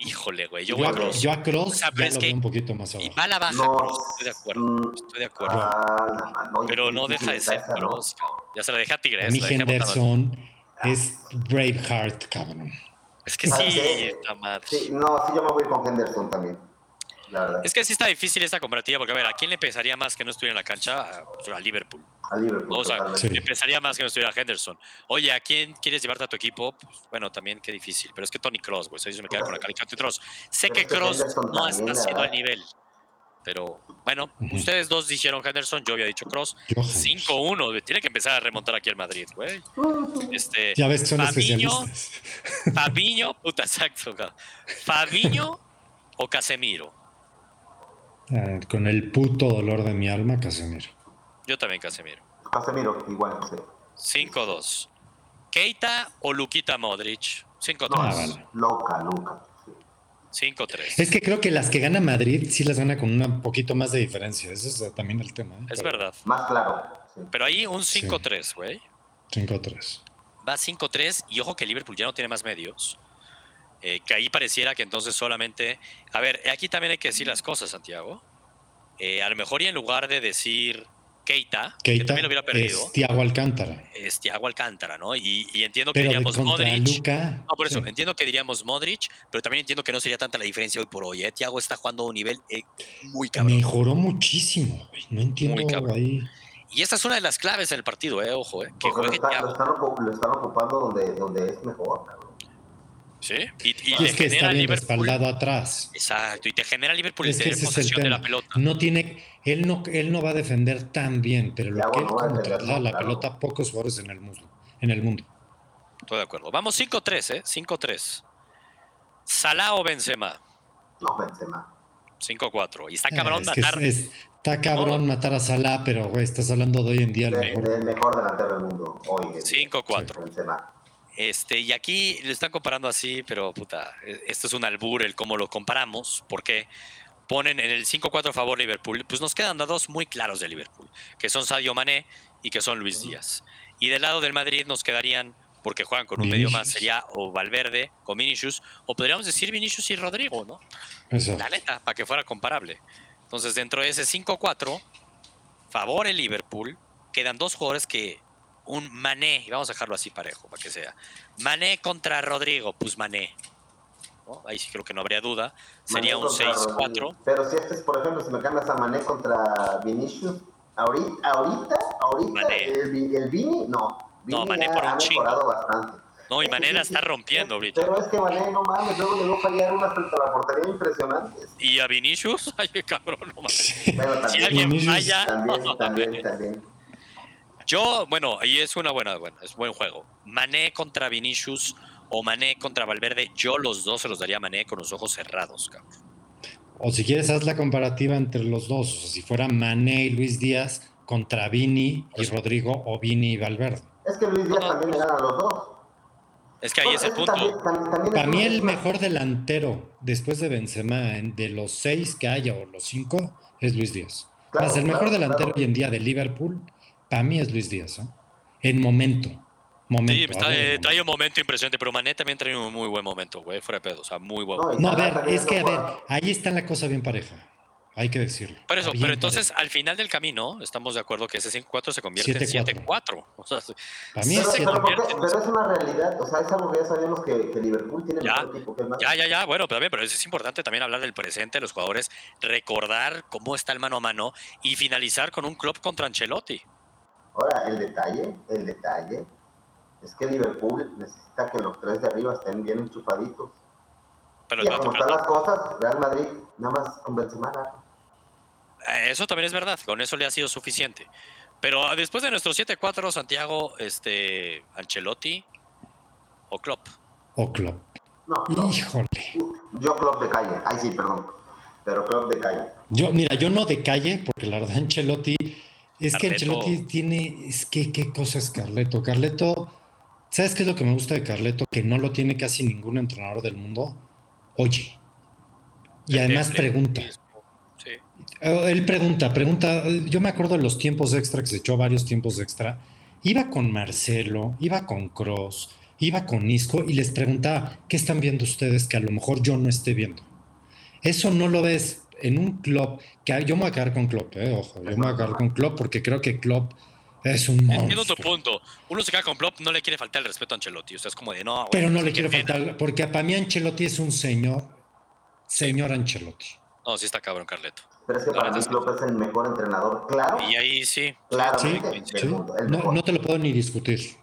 A: Híjole, güey. Yo
B: Yo,
A: voy
B: a,
A: a Cross.
B: yo a Cross
A: O sea, pero
B: ya
A: es
B: lo
A: que-
B: veo un poquito más
A: Y
B: abajo.
A: va a la baja,
C: No,
A: Cross. Estoy de acuerdo.
C: mm,
A: Estoy de acuerdo.
C: Ah,
A: Pero no deja de ser. Cross, cabrón. Ya se la dejé a Tigres.
B: A mí. Henderson es Braveheart, cabrón.
A: Es que
C: ¿Sabes
A: sí, mal.
C: Sí, no, sí, yo me voy con Henderson también. La verdad.
A: Es que sí está difícil esta comparativa, porque a ver, ¿a quién le pesaría más que no estuviera en la cancha? A, pues, a Liverpool.
C: A Liverpool.
A: O sea.
B: Sí.
A: le pesaría más que no estuviera Henderson. Oye, ¿a quién quieres llevarte a tu equipo? Pues, bueno, también qué difícil. Pero es que Tony Cross, güey, eso me queda con la calificación de Cross. Sé
C: Pero
A: que Cross no está haciendo
C: ¿verdad?
A: el nivel. Pero bueno,
B: Ujú.
A: ustedes dos dijeron Henderson, yo había dicho Cross.
B: Yo,
A: 5-1, güey, tiene que empezar a remontar aquí el Madrid, güey. Este,
B: Ya ves que son
A: Fabinho,
B: especialistas.
A: Fabiño, puta, exacto. Fabiño o Casemiro.
B: Ah, con el puto dolor de mi alma, Casemiro.
A: Yo también Casemiro.
C: Casemiro, igual, sí.
A: 5-2. Keita o Luquita Modric. 5-3.
B: Ah, vale.
C: Loca, loca. Sí.
A: 5-3.
B: Es que creo que las que gana Madrid sí las gana con un poquito más de diferencia. Ese es también el tema. ¿eh?
A: Es
B: Pero
A: verdad.
C: Más claro. Sí.
A: Pero ahí un 5-3, güey.
B: 5-3.
A: Va 5-3 y ojo que Liverpool ya no tiene más medios. Eh, que ahí pareciera que entonces solamente... A ver, aquí también hay que decir las cosas, Santiago. Eh, a lo mejor y en lugar de decir Keita, que
B: Keita
A: también lo hubiera perdido,
B: es Thiago Alcántara.
A: es Thiago Alcántara, ¿no? Y, y entiendo que
B: Pero
A: diríamos Modric.
B: Luca.
A: No, por eso,
B: sí.
A: entiendo que diríamos Modric, pero también entiendo que no sería tanta la diferencia hoy por hoy. ¿eh? Thiago está jugando a un nivel eh, muy cabrón.
B: Mejoró muchísimo. güey. No entiendo
A: Muy cabrón.
B: ahí.
A: Y esta es una de las claves en el partido, ¿eh? Ojo, ¿eh? Que
C: lo,
A: juegue
C: está- lo
A: Thiago.
C: lo están ocupando donde, donde es mejor. cabrón.
A: ¿Sí? Y, y
B: es que
A: genera
B: está bien
A: Liverpool.
B: respaldado atrás.
A: Exacto, y te genera Liverpool
B: Es que
A: tener
B: ese es el
A: posesión de la
B: tema.
A: pelota.
B: No tiene, él no, él no va a defender tan bien, pero lo
C: Thiago
B: que él
C: no
B: como
C: defender,
B: traslada
C: no,
B: la
C: claro.
B: pelota, pocos jugadores en el mundo. En el mundo.
A: Estoy de acuerdo. Vamos 5-3, ¿eh? 5-3. Salah o Benzema.
C: No, Benzema.
A: 5-4. Y está
B: Eh,
A: cabrón
B: es que
A: matar.
B: es- es- está cabrón matar a Salah, pero güey, estás hablando de hoy en día el
C: De-
B: mejor.
C: Mejor delantero del mundo hoy. en día.
A: 5-4. Este, y aquí lo están comparando así, pero puta, eh, esto es un albur el cómo lo comparamos, porque ponen en el 5-4 a favor Liverpool, pues nos quedan dos muy claros de Liverpool, que son Sadio Mané y que son Luis Díaz. Y del lado del Madrid nos quedarían, porque juegan con un medio más, sería o Valverde con Vinicius, o podríamos decir Vinicius y Rodrigo, ¿no?
B: Eso.
A: La neta, para que fuera comparable. Entonces, dentro de ese 5-4, favor el Liverpool, quedan dos jugadores que un Mané, y vamos a dejarlo así parejo, para que sea. Mané contra Rodrigo, pues Mané. ¿no? Ahí sí creo que no habría duda. Sería
C: Mané
A: un
C: contra
A: 6-4.
C: Rodrigo. Pero si este es, por ejemplo, si me cambias a Mané contra Vinicius, ahorita, ahorita, ahorita
A: Mané.
C: el, el Vini, no. Vini
A: No, Mané
C: ha,
A: por un
C: ha mejorado bastante.
A: No, y Mané la está rompiendo ahorita.
C: Pero es que Mané, no mames, luego le dio fallar unas frente a la portería impresionantes.
A: Y a Vinicius, ay, qué cabrón, no mames.
C: Pero
A: Si
C: también,
A: alguien
B: Vinicius
A: falla,
C: también,
A: no,
C: también, también.
A: Yo, bueno, ahí es una buena, bueno, es buen juego. Mané contra Vinicius o Mané contra Valverde, yo los dos se los daría a Mané con los ojos cerrados, cabrón.
B: O si quieres, haz la comparativa entre los dos. O sea, si fuera Mané y Luis Díaz contra Vini y. Rodrigo o Vini y Valverde.
C: Es que Luis Díaz
A: No,
C: también le gana a los dos.
A: Es que ahí es el
C: que
A: punto.
C: También, también- también
B: Para
C: es
B: mí el mejor delantero después de Benzema, en- de los seis que haya o los cinco, es Luis Díaz.
C: Claro,
B: Más el mejor
C: claro,
B: delantero
C: claro.
B: hoy en día de Liverpool, para mí es Luis Díaz. ¿eh? En momento. Momento.
A: Sí, está- eh,
B: momento.
A: trae un momento impresionante, pero Mané también trae un muy buen momento, güey, fuera de pedo, o sea, muy buen.
C: No,
B: No, a ver, es que, a ver, ahí está la cosa bien pareja. Hay que decirlo.
A: Por eso,
B: Bien
A: pero entonces
B: pareja.
A: al final del camino estamos de acuerdo que ese 5-4 se convierte en
B: 7-4.
A: 7-4. O sea,
B: Para mí
A: sí
B: es
C: Pero, pero, Pero es una realidad, o sea, es algo que ya sabíamos que, que Liverpool tiene
A: Ya,
C: mejor equipo que el Madrid.
A: Ya, ya, ya, bueno, pero, también, pero es importante también hablar del presente de los jugadores, recordar cómo está el mano a mano y finalizar con un club contra Ancelotti.
C: Ahora, el detalle, el detalle, es que Liverpool necesita que los tres de arriba estén bien enchufaditos. Pero y como están las cosas, Real Madrid nada más con Benzema.
A: Eh, eso también es verdad, con eso le ha sido suficiente. Pero después de nuestros 7-4, Santiago, este, Ancelotti o Klopp.
B: O Klopp.
C: No,
B: Híjole.
C: Yo Klopp de calle. Ay, sí, perdón. Pero Klopp de calle.
B: Yo, mira, yo no de calle, porque la verdad Ancelotti, es que Ancelotti tiene, es que qué cosa es Carleto. Carleto, ¿sabes qué es lo que me gusta de Carleto? Que no lo tiene casi ningún entrenador del mundo. Oye. Y además pregunta. Eh, él pregunta, pregunta, yo me acuerdo de los tiempos extra que se echó varios tiempos extra. Iba con Marcelo, iba con Cross, iba con Isco y les preguntaba, ¿qué están viendo ustedes que a lo mejor yo no esté viendo? Eso no lo ves en un club, que yo me voy a quedar con Klopp, eh, ojo, yo me voy a quedar con Klopp porque creo que Klopp es un monstruo.
A: Entiendo tu punto. Uno se queda con Klopp, no le quiere faltar el respeto a Ancelotti, o sea, es como de no.
B: Pero no le quiere faltar, porque para mí Ancelotti es un señor, señor Ancelotti.
A: No, sí está cabrón, Carleto.
C: Pero es que para mí Klopp es el mejor entrenador, claro.
A: Y ahí sí.
C: Claro,
B: sí, no, no, te lo puedo ni discutir.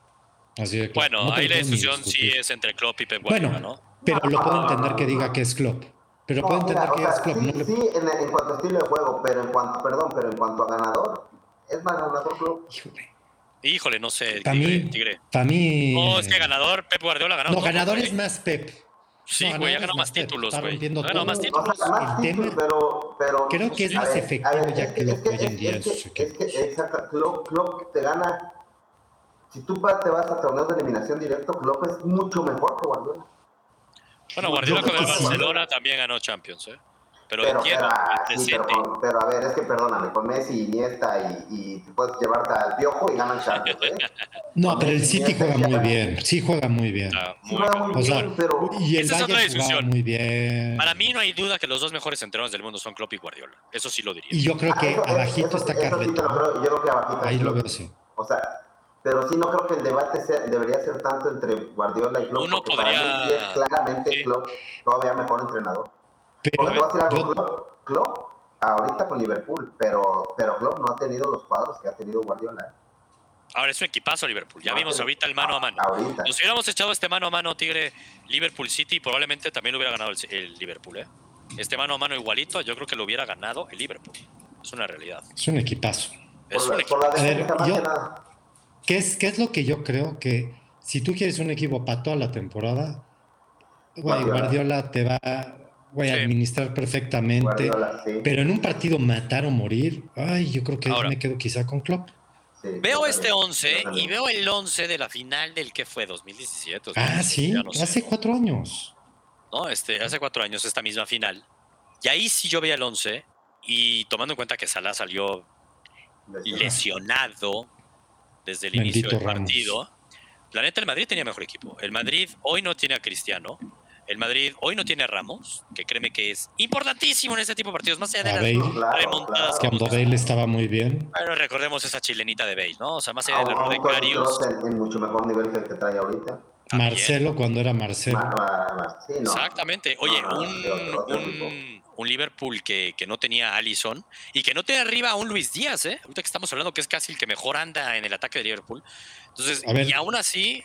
B: Así de
A: bueno, ahí la discusión sí es entre Klopp y Pep Guardiola,
B: bueno, ¿no? Pero lo puedo entender que diga que es Klopp. Pero puedo entender que es Klopp.
C: Sí, sí en, cuanto a estilo de juego, pero en cuanto, perdón, pero en cuanto a ganador, es más ganador Klopp.
A: Híjole. Híjole, no sé,
B: para mí,
A: tigre.
B: Para mí.
A: No, es que ganador, Pep Guardiola ganó.
B: No, ganador es más Pep.
A: Sí, güey, ya ganó más títulos, güey. Ganó
C: más títulos. más títulos, pero, pero,
B: Creo que es más efectivo ya que lo que hoy en día
C: es que, es que, exacto, Klopp, Klopp te gana. Si tú te vas a torneos de eliminación directo, Klopp es mucho mejor que Guardiola.
A: Bueno, Guardiola con el Barcelona también ganó Champions, ¿eh? Pero, pero, entiendo,
C: pero, pero, a ver, es que perdóname, con Messi, Iniesta y, y puedes llevarte al piojo y ganan Champions. ¿eh?
B: No, pero el City juega muy bien. Sí juega muy bien.
C: Ah, muy juega muy bien, pero...
B: Y el Bayern juega muy bien.
A: Para mí no hay duda que los dos mejores entrenadores del mundo son Klopp y Guardiola. Eso sí lo diría.
B: Y yo creo que ah, abajito está Carleto.
C: yo creo que abajito.
B: Ahí lo veo, sí.
C: O sea, pero sí no creo que el debate sea, debería ser tanto entre Guardiola y Klopp.
A: Uno podría... Para
C: mí es claramente sí. Klopp todavía mejor entrenador. Pero, porque te voy a decir algo, yo... Klopp, Klopp ahorita con Liverpool, pero, pero Klopp no ha tenido los cuadros que ha tenido Guardiola.
A: Ahora es un equipazo Liverpool. Ya vimos ahorita el mano a mano.
C: Ahorita.
A: Nos hubiéramos echado este mano a mano, Tigre, Liverpool City, probablemente también lo hubiera ganado el, el, Liverpool. ¿eh? Este mano a mano igualito, yo creo que lo hubiera ganado el Liverpool. Es una realidad.
B: Es un equipazo.
A: Es
C: por
A: un equipazo.
C: Por la defensa, más
B: yo,
C: que nada.
B: ¿Qué, es, ¿Qué es lo que yo creo que si tú quieres un equipo para toda la temporada, güey,
C: Guardiola.
B: Guardiola te va voy a
A: Sí.
B: administrar perfectamente.
C: Guardiola, sí.
B: Pero en un partido matar o morir, ay, yo creo que
A: Ahora.
B: me quedo quizá con Klopp.
C: Sí,
A: Veo
C: yo
A: este
C: también,
A: 11
C: yo
A: y veo el 11 de la final del que fue 2017.
B: Ah, sí,
A: sé.
B: hace cuatro años.
A: ¿no? Este, hace cuatro años, esta misma final. Y ahí sí yo veía el 11 y tomando en cuenta que Salah salió lesionado desde el
B: Bendito
A: inicio del
B: Ramos.
A: partido, la neta el Madrid tenía mejor equipo. El Madrid hoy no tiene a Cristiano. El Madrid hoy no tiene a Ramos, que créeme que es importantísimo en este tipo de partidos, más allá de
B: A
A: las
B: Bale,
C: Claro,
A: remontadas.
C: claro.
A: que
B: cuando
A: hemos
B: Bale estaba muy bien.
A: Bueno, recordemos esa chilenita de Bale, ¿no? O sea, más allá de Karius.
C: Kroos en, en mucho mejor nivel que el que trae ahorita.
A: También.
B: Marcelo cuando era Marcelo.
A: Exactamente. Oye,
C: No, no,
A: un,
C: de
A: Liverpool que, que no tenía Allison y que no tenía arriba a un Luis Díaz, ¿eh? Ahorita que estamos hablando que es casi el que mejor anda en el ataque de Liverpool. Entonces,
B: A ver.
A: y aún así,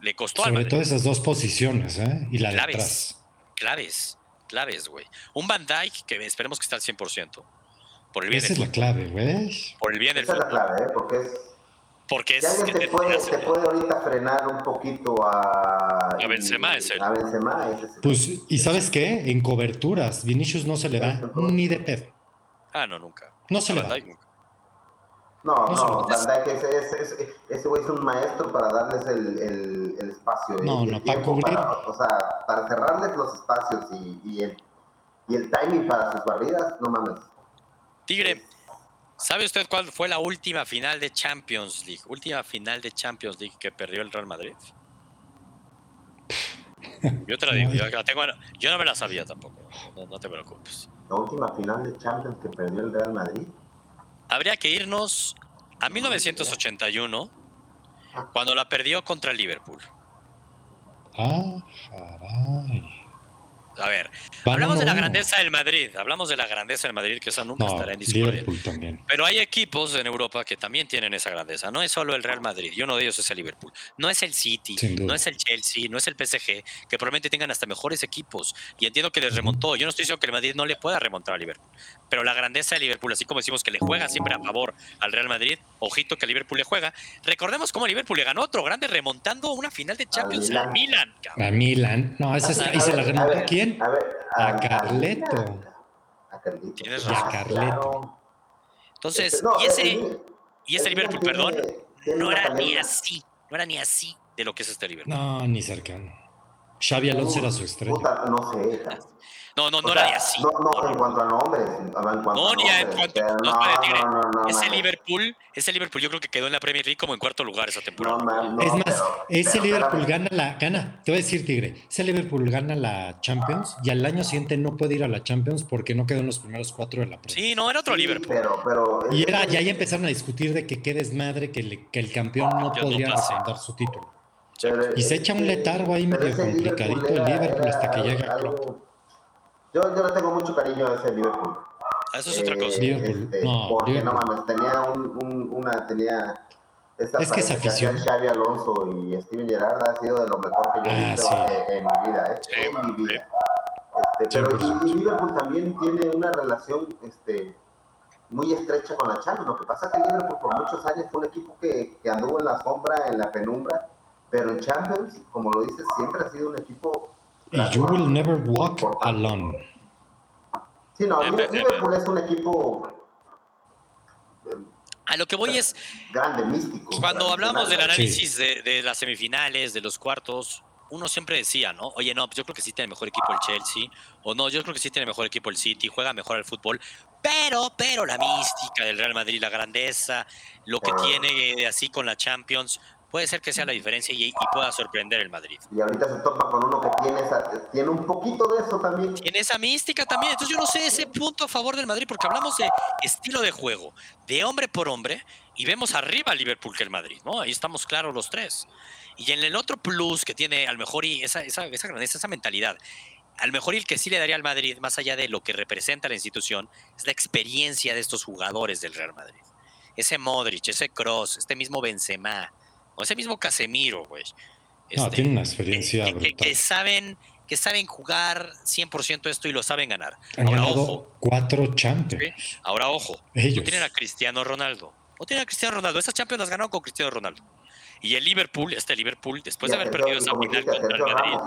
A: le costó al
B: Sobre todo esas dos posiciones, ¿eh? Y la de
A: Claves.
B: atrás.
A: Claves, claves, güey. Un Van Dyke que esperemos que esté al 100%. Por el bien
B: Esa
A: del
B: es la clave, güey.
A: Por el bien del
C: Esa es la clave, ¿eh? Porque es.
A: Porque es que
C: te
A: te-
C: puede,
A: te-
C: te puede ahorita frenar un poquito a.
A: A Benzema es él.
C: A Benzema ese es el-
B: Pues, ¿y sabes qué? En coberturas, Vinicius no se le da ni de pedo.
A: Ah, no, nunca.
B: No se le da.
C: No,
B: No,
C: Van Dijk ese, ese, ese, ese güey es un maestro para darles el, el, el espacio.
B: No,
C: el
B: no,
C: tiempo
B: para cubrir.
C: o sea, para cerrarles los espacios y, y, el, y el timing para sus barridas, no mames.
A: Tigre, ¿sabe usted cuál fue la última final de Champions League? Última final de Champions League que perdió el Real Madrid. Yo te la digo, yo, la tengo- yo no me la sabía tampoco, no, no te preocupes.
C: La última final de Champions que perdió el Real Madrid.
A: Habría que irnos a 1981, cuando la perdió contra el Liverpool.
B: Ah, caray.
A: A ver, hablamos de la grandeza del Madrid, hablamos de la grandeza del Madrid, que esa nunca estará en discusión. Pero hay equipos en Europa que también tienen esa grandeza. No es solo el Real Madrid, y uno de ellos es el Liverpool. No es el City, no es el Chelsea, no es el PSG, que probablemente tengan hasta mejores equipos. Y entiendo que les remontó. Yo no estoy diciendo que el Madrid no le pueda remontar a Liverpool. Pero la grandeza de Liverpool, así como decimos que le juega siempre a favor al Real Madrid, ojito que Liverpool le juega. Recordemos cómo Liverpool le ganó otro grande remontando una final de Champions al Milan.
B: A Milan. No, esa es, ¿y se la remontó a quién? A ver, a, Carleto.
C: A Carleto.
A: Tienes razón. A Carleto. Entonces, este, y ese, y ese Liverpool, perdón, no era ni así, no era ni así de lo que es este Liverpool.
B: No, ni cercano. Xavi Alonso era su estrella.
C: no sé.
A: No, no, no era de así.
C: No, no, en cuanto a nombres. En cuanto
A: no,
C: ni
A: en cuanto a no, Ese Liverpool, ese Liverpool yo creo que quedó en la Premier League como en cuarto lugar esa temporada.
B: es más, ese Liverpool gana la, gana, te voy a decir, Tigre, ese Liverpool gana la Champions y al año siguiente no puede ir a la Champions porque no quedó en los primeros cuatro de la
A: Premier. Sí, no, era otro Liverpool.
C: Pero, pero,
B: y era, ya ahí empezaron a discutir de que qué desmadre, que, que el campeón no podía no su título. y se echa un letargo ahí medio complicadito el Liverpool hasta que llega Klopp.
C: Yo, yo le tengo mucho cariño a ese Liverpool.
A: Ah, eso es otra cosa.
C: Este, no, porque no mames, tenía un, un, una, tenía
B: esta es que esa afición.
C: Xavi Alonso y Steven Gerrard ha sido de lo mejor que yo he ah, visto en, mi vida, ¿eh? en mi vida. Este, pero y, Liverpool también tiene una relación este, muy estrecha con la Champions. Lo que pasa es que Liverpool por muchos años fue un equipo que, que anduvo en la sombra, en la penumbra, pero en Champions, como lo dices, siempre ha sido un equipo
B: You will never walk alone.
C: Sí, no, Liverpool es un equipo.
A: A lo que voy es.
C: Grande, místico.
A: Cuando hablamos del análisis de, de, las semifinales, de los cuartos, uno siempre decía, ¿no? Oye, no, pues yo creo que sí tiene mejor equipo el Chelsea. O no, yo creo que sí tiene mejor equipo el City, juega mejor al fútbol. Pero, pero la mística del Real Madrid, la grandeza, lo que tiene de así con la Champions, puede ser que sea la diferencia y, pueda sorprender el Madrid.
C: Y ahorita se topa con uno que tiene, tiene un poquito de eso también.
A: Tiene esa mística también. Entonces yo no sé ese punto a favor del Madrid porque hablamos de estilo de juego, de hombre por hombre, y vemos arriba a Liverpool que el Madrid, ¿no? Ahí estamos claros los tres. Y en el otro plus que tiene al mejor y esa, esa, esa grandeza, esa mentalidad, al mejor y el que sí le daría al Madrid, más allá de lo que representa la institución, es la experiencia de estos jugadores del Real Madrid. Ese Modric, ese Cross, este mismo Benzema, o ese mismo Casemiro, güey.
B: no, este, tiene una experiencia
A: que, que, saben que saben jugar 100% esto y lo saben ganar.
B: Han Ahora, ojo. cuatro Champions.
A: Ahora, ojo. Ellos. No tienen a Cristiano Ronaldo. No tienen a Cristiano Ronaldo. Esas Champions las ganaron con Cristiano Ronaldo. Y el Liverpool, este Liverpool, después de haber perdido esa final contra el Madrid.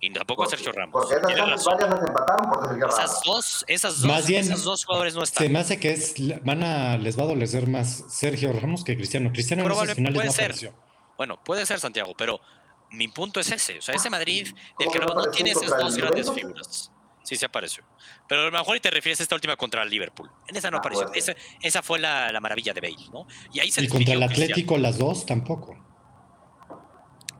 A: Y tampoco a Sergio Ramos.
C: Porque esas varias las empataron por Sergio Ramos.
A: Esas dos, esas dos, más bien, esas dos jugadores no están.
B: Se me hace que es, van a, les va a doler más Sergio Ramos que Cristiano. Cristiano en esas finales no ser. Apareció.
A: Bueno, puede ser Santiago, pero mi punto es ese. O sea, ese Madrid del que no, tiene esas dos grandes figuras. Sí, se apareció. Pero a lo mejor te refieres a esta última contra el Liverpool. En esa no ah, apareció. Esa, esa, fue la, la, maravilla de Bale, ¿no?
B: Y ahí se Y contra el Atlético las dos tampoco.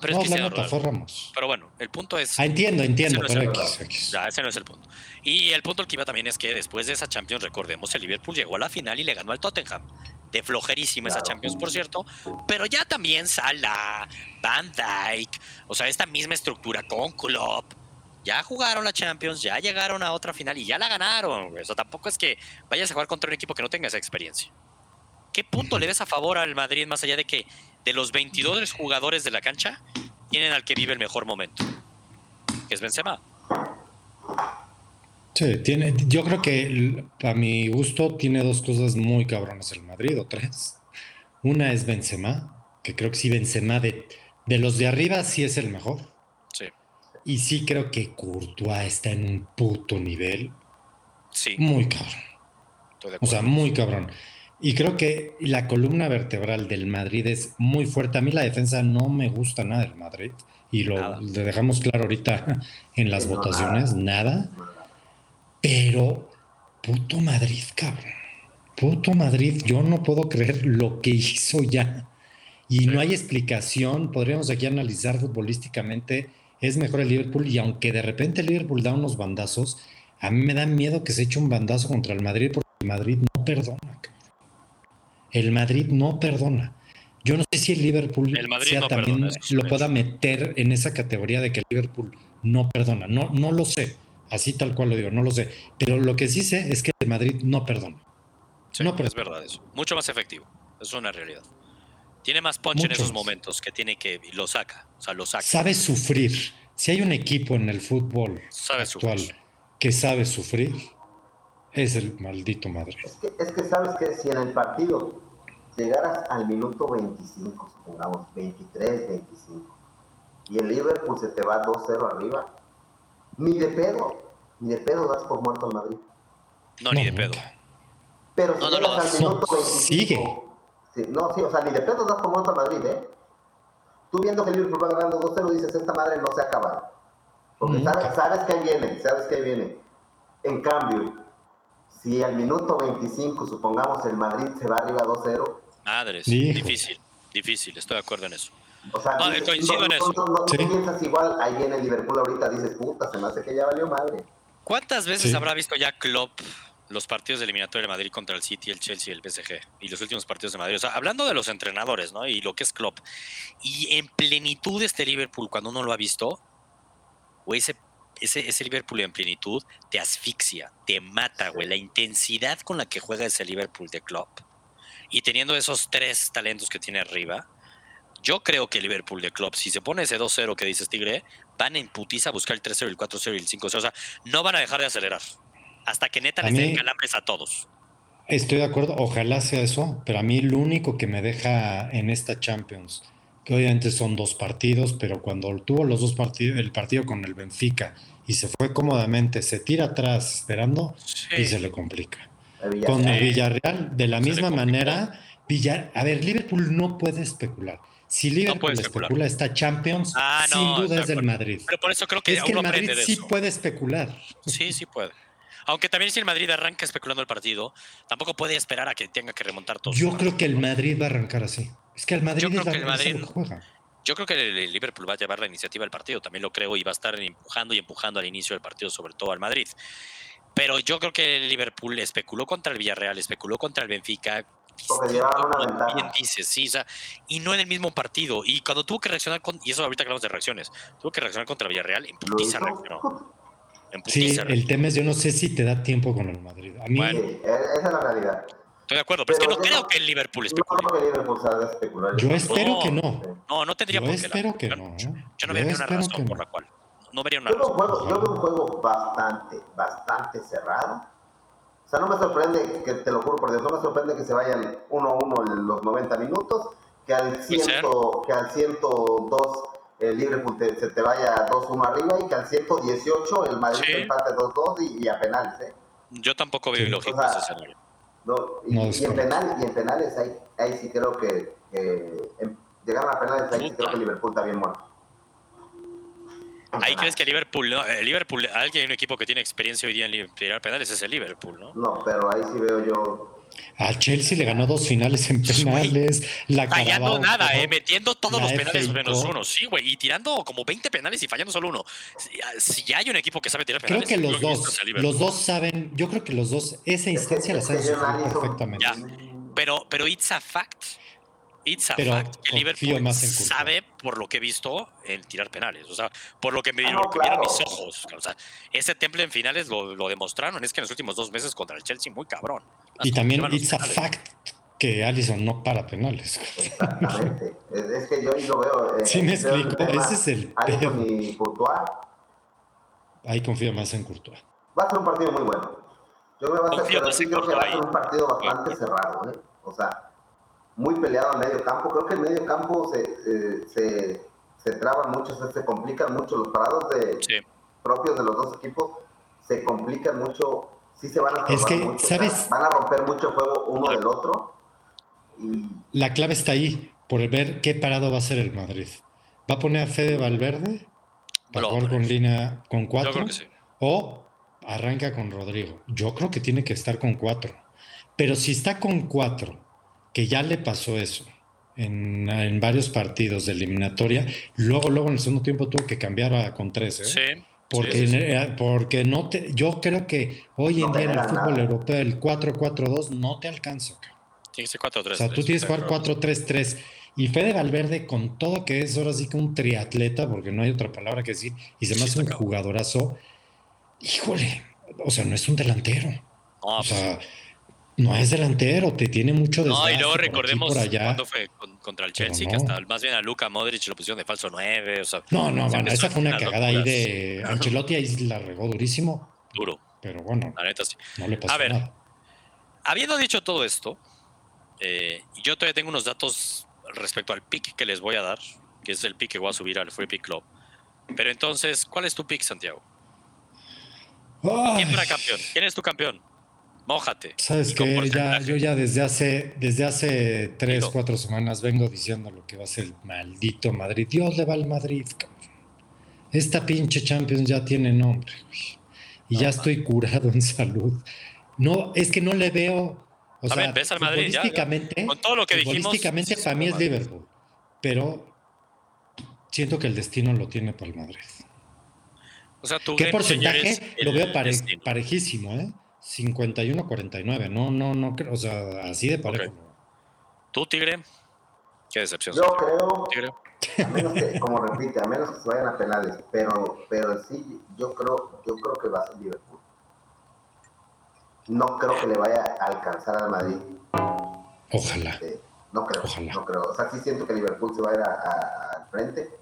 A: Pero no, es la nota fue Ramos. Pero bueno, el punto es.
B: Ah, entiendo, entiendo, pero
A: X, X. Ya, ese no es el punto. Y el punto que iba también es que después de esa Champions, recordemos, el Liverpool llegó a la final y le ganó al Tottenham de flojerísima esa Champions, por cierto, pero ya también Salah, Van Dyke, o sea, esta misma estructura con Klopp, ya jugaron la Champions, ya llegaron a otra final y ya la ganaron. O sea, tampoco es que vayas a jugar contra un equipo que no tenga esa experiencia. ¿Qué punto le ves a favor al Madrid más allá de que de los 22 jugadores de la cancha tienen al que vive el mejor momento? Que es Benzema.
B: Sí, tiene, yo creo que a mi gusto tiene dos cosas muy cabronas el Madrid, o tres. Una es Benzema, que creo que sí Benzema de, de los de arriba sí es el mejor.
A: Sí.
B: Y sí creo que Courtois está en un puto nivel.
A: Sí.
B: Muy cabrón. O sea, muy cabrón. Y creo que la columna vertebral del Madrid es muy fuerte. A mí la defensa no me gusta nada del Madrid. Y lo dejamos claro ahorita en las votaciones, nada. Pero, puto Madrid, cabrón. Puto Madrid, yo no puedo creer lo que hizo ya. Y no hay explicación, podríamos aquí analizar futbolísticamente, es mejor el Liverpool y aunque de repente el Liverpool da unos bandazos, a mí me da miedo que se eche un bandazo contra el Madrid porque el Madrid no perdona. El Madrid no perdona. Yo no sé si el Liverpool sea también lo pueda meter en esa categoría de que el Liverpool no perdona. No, no lo sé Así tal cual lo digo, no lo sé. Pero lo que sí sé es que el Madrid no perdona.
A: no Es verdad eso. Mucho más efectivo. Es una realidad. Tiene más punch en esos momentos que tiene que. Lo saca. O sea, lo saca.
B: Sabe sufrir. Si hay un equipo en el fútbol actual que sabe sufrir, es el maldito Madrid.
C: Es que, es que sabes que si en el partido llegaras al minuto 25, supongamos, 23, 25, y el Liverpool se te va 2-0 arriba, ni de pedo, ni de pedo das por muerto al Madrid.
A: No, ni de pedo.
C: Pero si llegas al minuto 25,
B: sigue.
C: no, sí, o sea, ni de pedo das por muerto al Madrid, ¿eh? Tú viendo que el Liverpool va ganando 2-0, dices, esta madre no se ha acabado. Porque sabes, sabes que viene, sabes que viene. En cambio, si al minuto 25, supongamos, el Madrid se va arriba 2-0.
A: Madres, difícil, difícil, estoy de acuerdo en eso.
C: O sea, no, coincido en eso. No, piensas igual, ahí viene el Liverpool ahorita, dices, puta, se me hace que ya valió madre.
A: ¿Cuántas veces habrá visto ya Klopp los partidos de eliminatoria de Madrid contra el City, el Chelsea y el PSG y los últimos partidos de Madrid. O sea, hablando de los entrenadores, ¿no? Y lo que es Klopp. Y en plenitud este Liverpool, cuando uno lo ha visto, güey, ese, ese, ese Liverpool en plenitud te asfixia, te mata, güey. La intensidad con la que juega ese Liverpool de Klopp y teniendo esos tres talentos que tiene arriba, yo creo que el Liverpool de Klopp, si se pone ese 2-0 que dices Tigre, van en putiza a buscar el 3-0, el 4-0 y el 5-0. O sea, no van a dejar de acelerar hasta que neta les den calambres a todos.
B: Estoy de acuerdo, ojalá sea eso, pero a mí lo único que me deja en esta Champions, que obviamente son dos partidos, pero cuando tuvo los dos partidos, el partido con el Benfica y se fue cómodamente, se tira atrás esperando y se le complica. Con el Villarreal, de la misma manera, Villar, a ver, Liverpool no puede especular. Si Liverpool especula esta Champions, ah, sin duda es del Madrid.
A: Pero por eso creo que
B: es que el Madrid sí puede especular.
A: Sí, sí puede. Aunque también si el Madrid arranca especulando el partido, tampoco puede esperar a que tenga que remontar todo.
B: Yo creo que el Madrid va a arrancar así. Es que el Madrid, yo creo que el Madrid juega.
A: Yo creo que el Liverpool va a llevar la iniciativa del partido, también lo creo, y va a estar empujando y empujando al inicio del partido, sobre todo al Madrid. Pero yo creo que el Liverpool especuló contra el Villarreal, especuló contra el Benfica. Bien dices, sí, y no en el mismo partido. Y cuando tuvo que reaccionar, con, y eso ahorita hablamos de reacciones, tuvo que reaccionar contra el Villarreal, en putiza reaccionó.
B: Sí, el tema es, yo no sé si te da tiempo con el Madrid. A mí,
C: e-, esa es la realidad.
A: Estoy de acuerdo, pero, es que no creo que el Liverpool especule.
C: No creo que el Liverpool salga especular.
B: Yo espero que no.
A: No, no tendría
B: yo
A: por qué.
B: espero que no.
A: Yo no vería una razón por la cual no vería una
C: yo Juego, yo veo un juego bastante, bastante cerrado. O sea, no me sorprende, que te lo juro por Dios, no me sorprende que se vayan 1-1 en los 90 minutos, que al, ciento, que al 102 el Liverpool se te vaya 2-1 arriba y que al 118 el Madrid sí. empate 2-2 y, y, a penales. ¿eh?
A: Yo tampoco veo sí. lógico ese escenario.
C: No, y, no, y, en penales, y en penales ahí, ahí sí creo que, en, llegaron a penales, ahí sí creo que Liverpool está bien muerto.
A: Ahí crees que Liverpool, ¿no? El Liverpool, alguien, un equipo que tiene experiencia hoy día en tirar penales es el Liverpool, ¿no?
C: No, pero ahí sí veo yo.
B: A Chelsea le ganó dos finales en penales. La
A: fallando nada, eh, metiendo todos los penales menos uno. Sí, güey, y tirando como 20 penales y fallando solo uno. Si, ya hay un equipo que sabe tirar penales.
B: Creo que los dos, los dos saben, yo creo que los dos, esa instancia la saben perfectamente.
A: Ya, pero, pero it's a fact It's a fact que Liverpool sabe, por lo que he visto, el tirar penales. O sea, por lo que me ah, vieron mis ojos. O sea, ese temple en finales lo, lo, demostraron. Es que en los últimos dos meses contra el Chelsea, muy cabrón.
B: Y también it's a fact que Allison no para penales.
C: Exactamente. es que yo lo veo.
B: Eh, sí, me explico. Ese es el.
C: Allison y Courtois.
B: Ahí confío más en Courtois.
C: Va a ser un partido muy bueno. Yo creo, que va a ser, creo que va a ser un partido bastante cerrado. ¿eh? O sea muy peleado en medio campo. Creo que en medio campo se, se, se, traban mucho, se, complican mucho los parados de, propios de los dos equipos, se complican mucho, sí se van a
B: es que, ¿sabes?
C: van a romper mucho juego uno del otro. Y...
B: La clave está ahí, por ver qué parado va a ser el Madrid. ¿Va a poner a Fede Valverde? ¿Va a con línea con cuatro? ¿O arranca con Rodrigo? Yo creo que tiene que estar con cuatro. Pero si está con cuatro que ya le pasó eso en, en, varios partidos de eliminatoria. Luego, luego en el segundo tiempo tuvo que cambiar a, con 13. ¿eh?
A: Sí.
B: Porque, eh, porque no te, yo creo que hoy en día en el fútbol europeo el 4-4-2 no te alcanza.
A: Tiene que ser 4-3.
B: O sea, tú tienes que jugar 4-3-3. Y Fede Valverde, con todo que es ahora sí que un triatleta, porque no hay otra palabra que decir, y se me hace un jugadorazo, Híjole, o sea, no es un delantero.
A: No,
B: o
A: pues,
B: sea, no es delantero, te tiene mucho
A: no, y
B: desgaste
A: luego
B: por aquí,
A: recordemos
B: por allá.
A: cuando fue con- contra el Chelsea, que hasta más bien a Luca Modric lo pusieron de falso 9, o sea,
B: No, no, bueno, esa fue una cagada ahí de Ancelotti, ahí la regó durísimo,
A: duro,
B: pero bueno,
A: la neta sí.
B: no le pasó
A: A ver.
B: nada.
A: Habiendo dicho todo esto, eh, yo todavía tengo unos datos respecto al pick que les voy a dar, que es el pick que voy a subir al Free Pick Club. Pero entonces, ¿cuál es tu pick, Santiago?
B: Ay,
A: ¿Quién para campeón? ¿Quién es tu campeón? Mójate.
B: ¿Sabes? Ya,
A: porcentaje.
B: yo ya desde hace, desde hace tres,
A: Digo.
B: cuatro semanas vengo diciendo lo que va a ser el maldito Madrid. Dios le va al Madrid, cabrón. Esta pinche Champions ya tiene nombre, güey. Y ya estoy curado en salud. No, es que no le veo. O
A: A
B: sea,
A: ver, ves al Madrid, ya, Con todo lo que dijimos, sí,
B: para mí es
A: Madrid.
B: Liverpool. Pero siento que el destino lo tiene para el Madrid.
A: O sea, tu
B: ¿Qué porcentaje? Lo veo pare- parejísimo, ¿eh? 51-49. No, no, no creo. O sea, así de parejo.
A: ¿Tú, Tigre? Qué decepción.
C: Yo creo,
A: Tigre.
C: a menos que, como repite, a menos que se vayan a penales, pero, pero sí, yo creo, yo creo que va a ser Liverpool. No creo que le vaya a alcanzar al Madrid.
B: Ojalá.
C: Este, no creo,
B: Ojalá.
C: no creo. O sea, sí siento que Liverpool se va a ir a- a- al frente,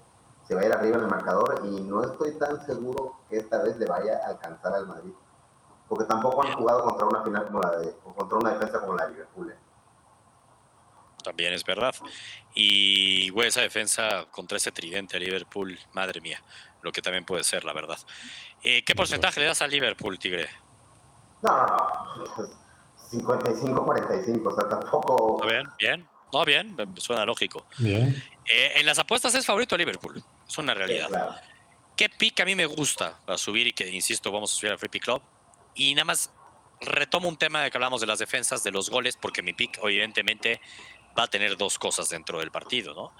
C: se va a ir arriba en el marcador y no estoy tan seguro que esta vez le vaya a alcanzar al Madrid. Porque tampoco han jugado contra una final como la de, o contra una defensa como la de Liverpool. ¿eh?
A: También es verdad. Y, güey, esa defensa contra ese tridente a Liverpool, madre mía, lo que también puede ser, la verdad. Eh, ¿Qué porcentaje le das a Liverpool, Tigre?
C: No, no, no. 55-45, o sea, tampoco.
A: ¿Está bien? ¿Bien? No, bien, suena lógico.
B: Bien.
A: Eh, en las apuestas es favorito a Liverpool, es una realidad.
C: Claro.
A: ¿Qué pick a mí me gusta para subir y que, insisto, vamos a subir al Free Pick Club? Y nada más retomo un tema de que hablamos de las defensas, de los goles, porque mi pick, evidentemente, va a tener dos cosas dentro del partido, ¿no?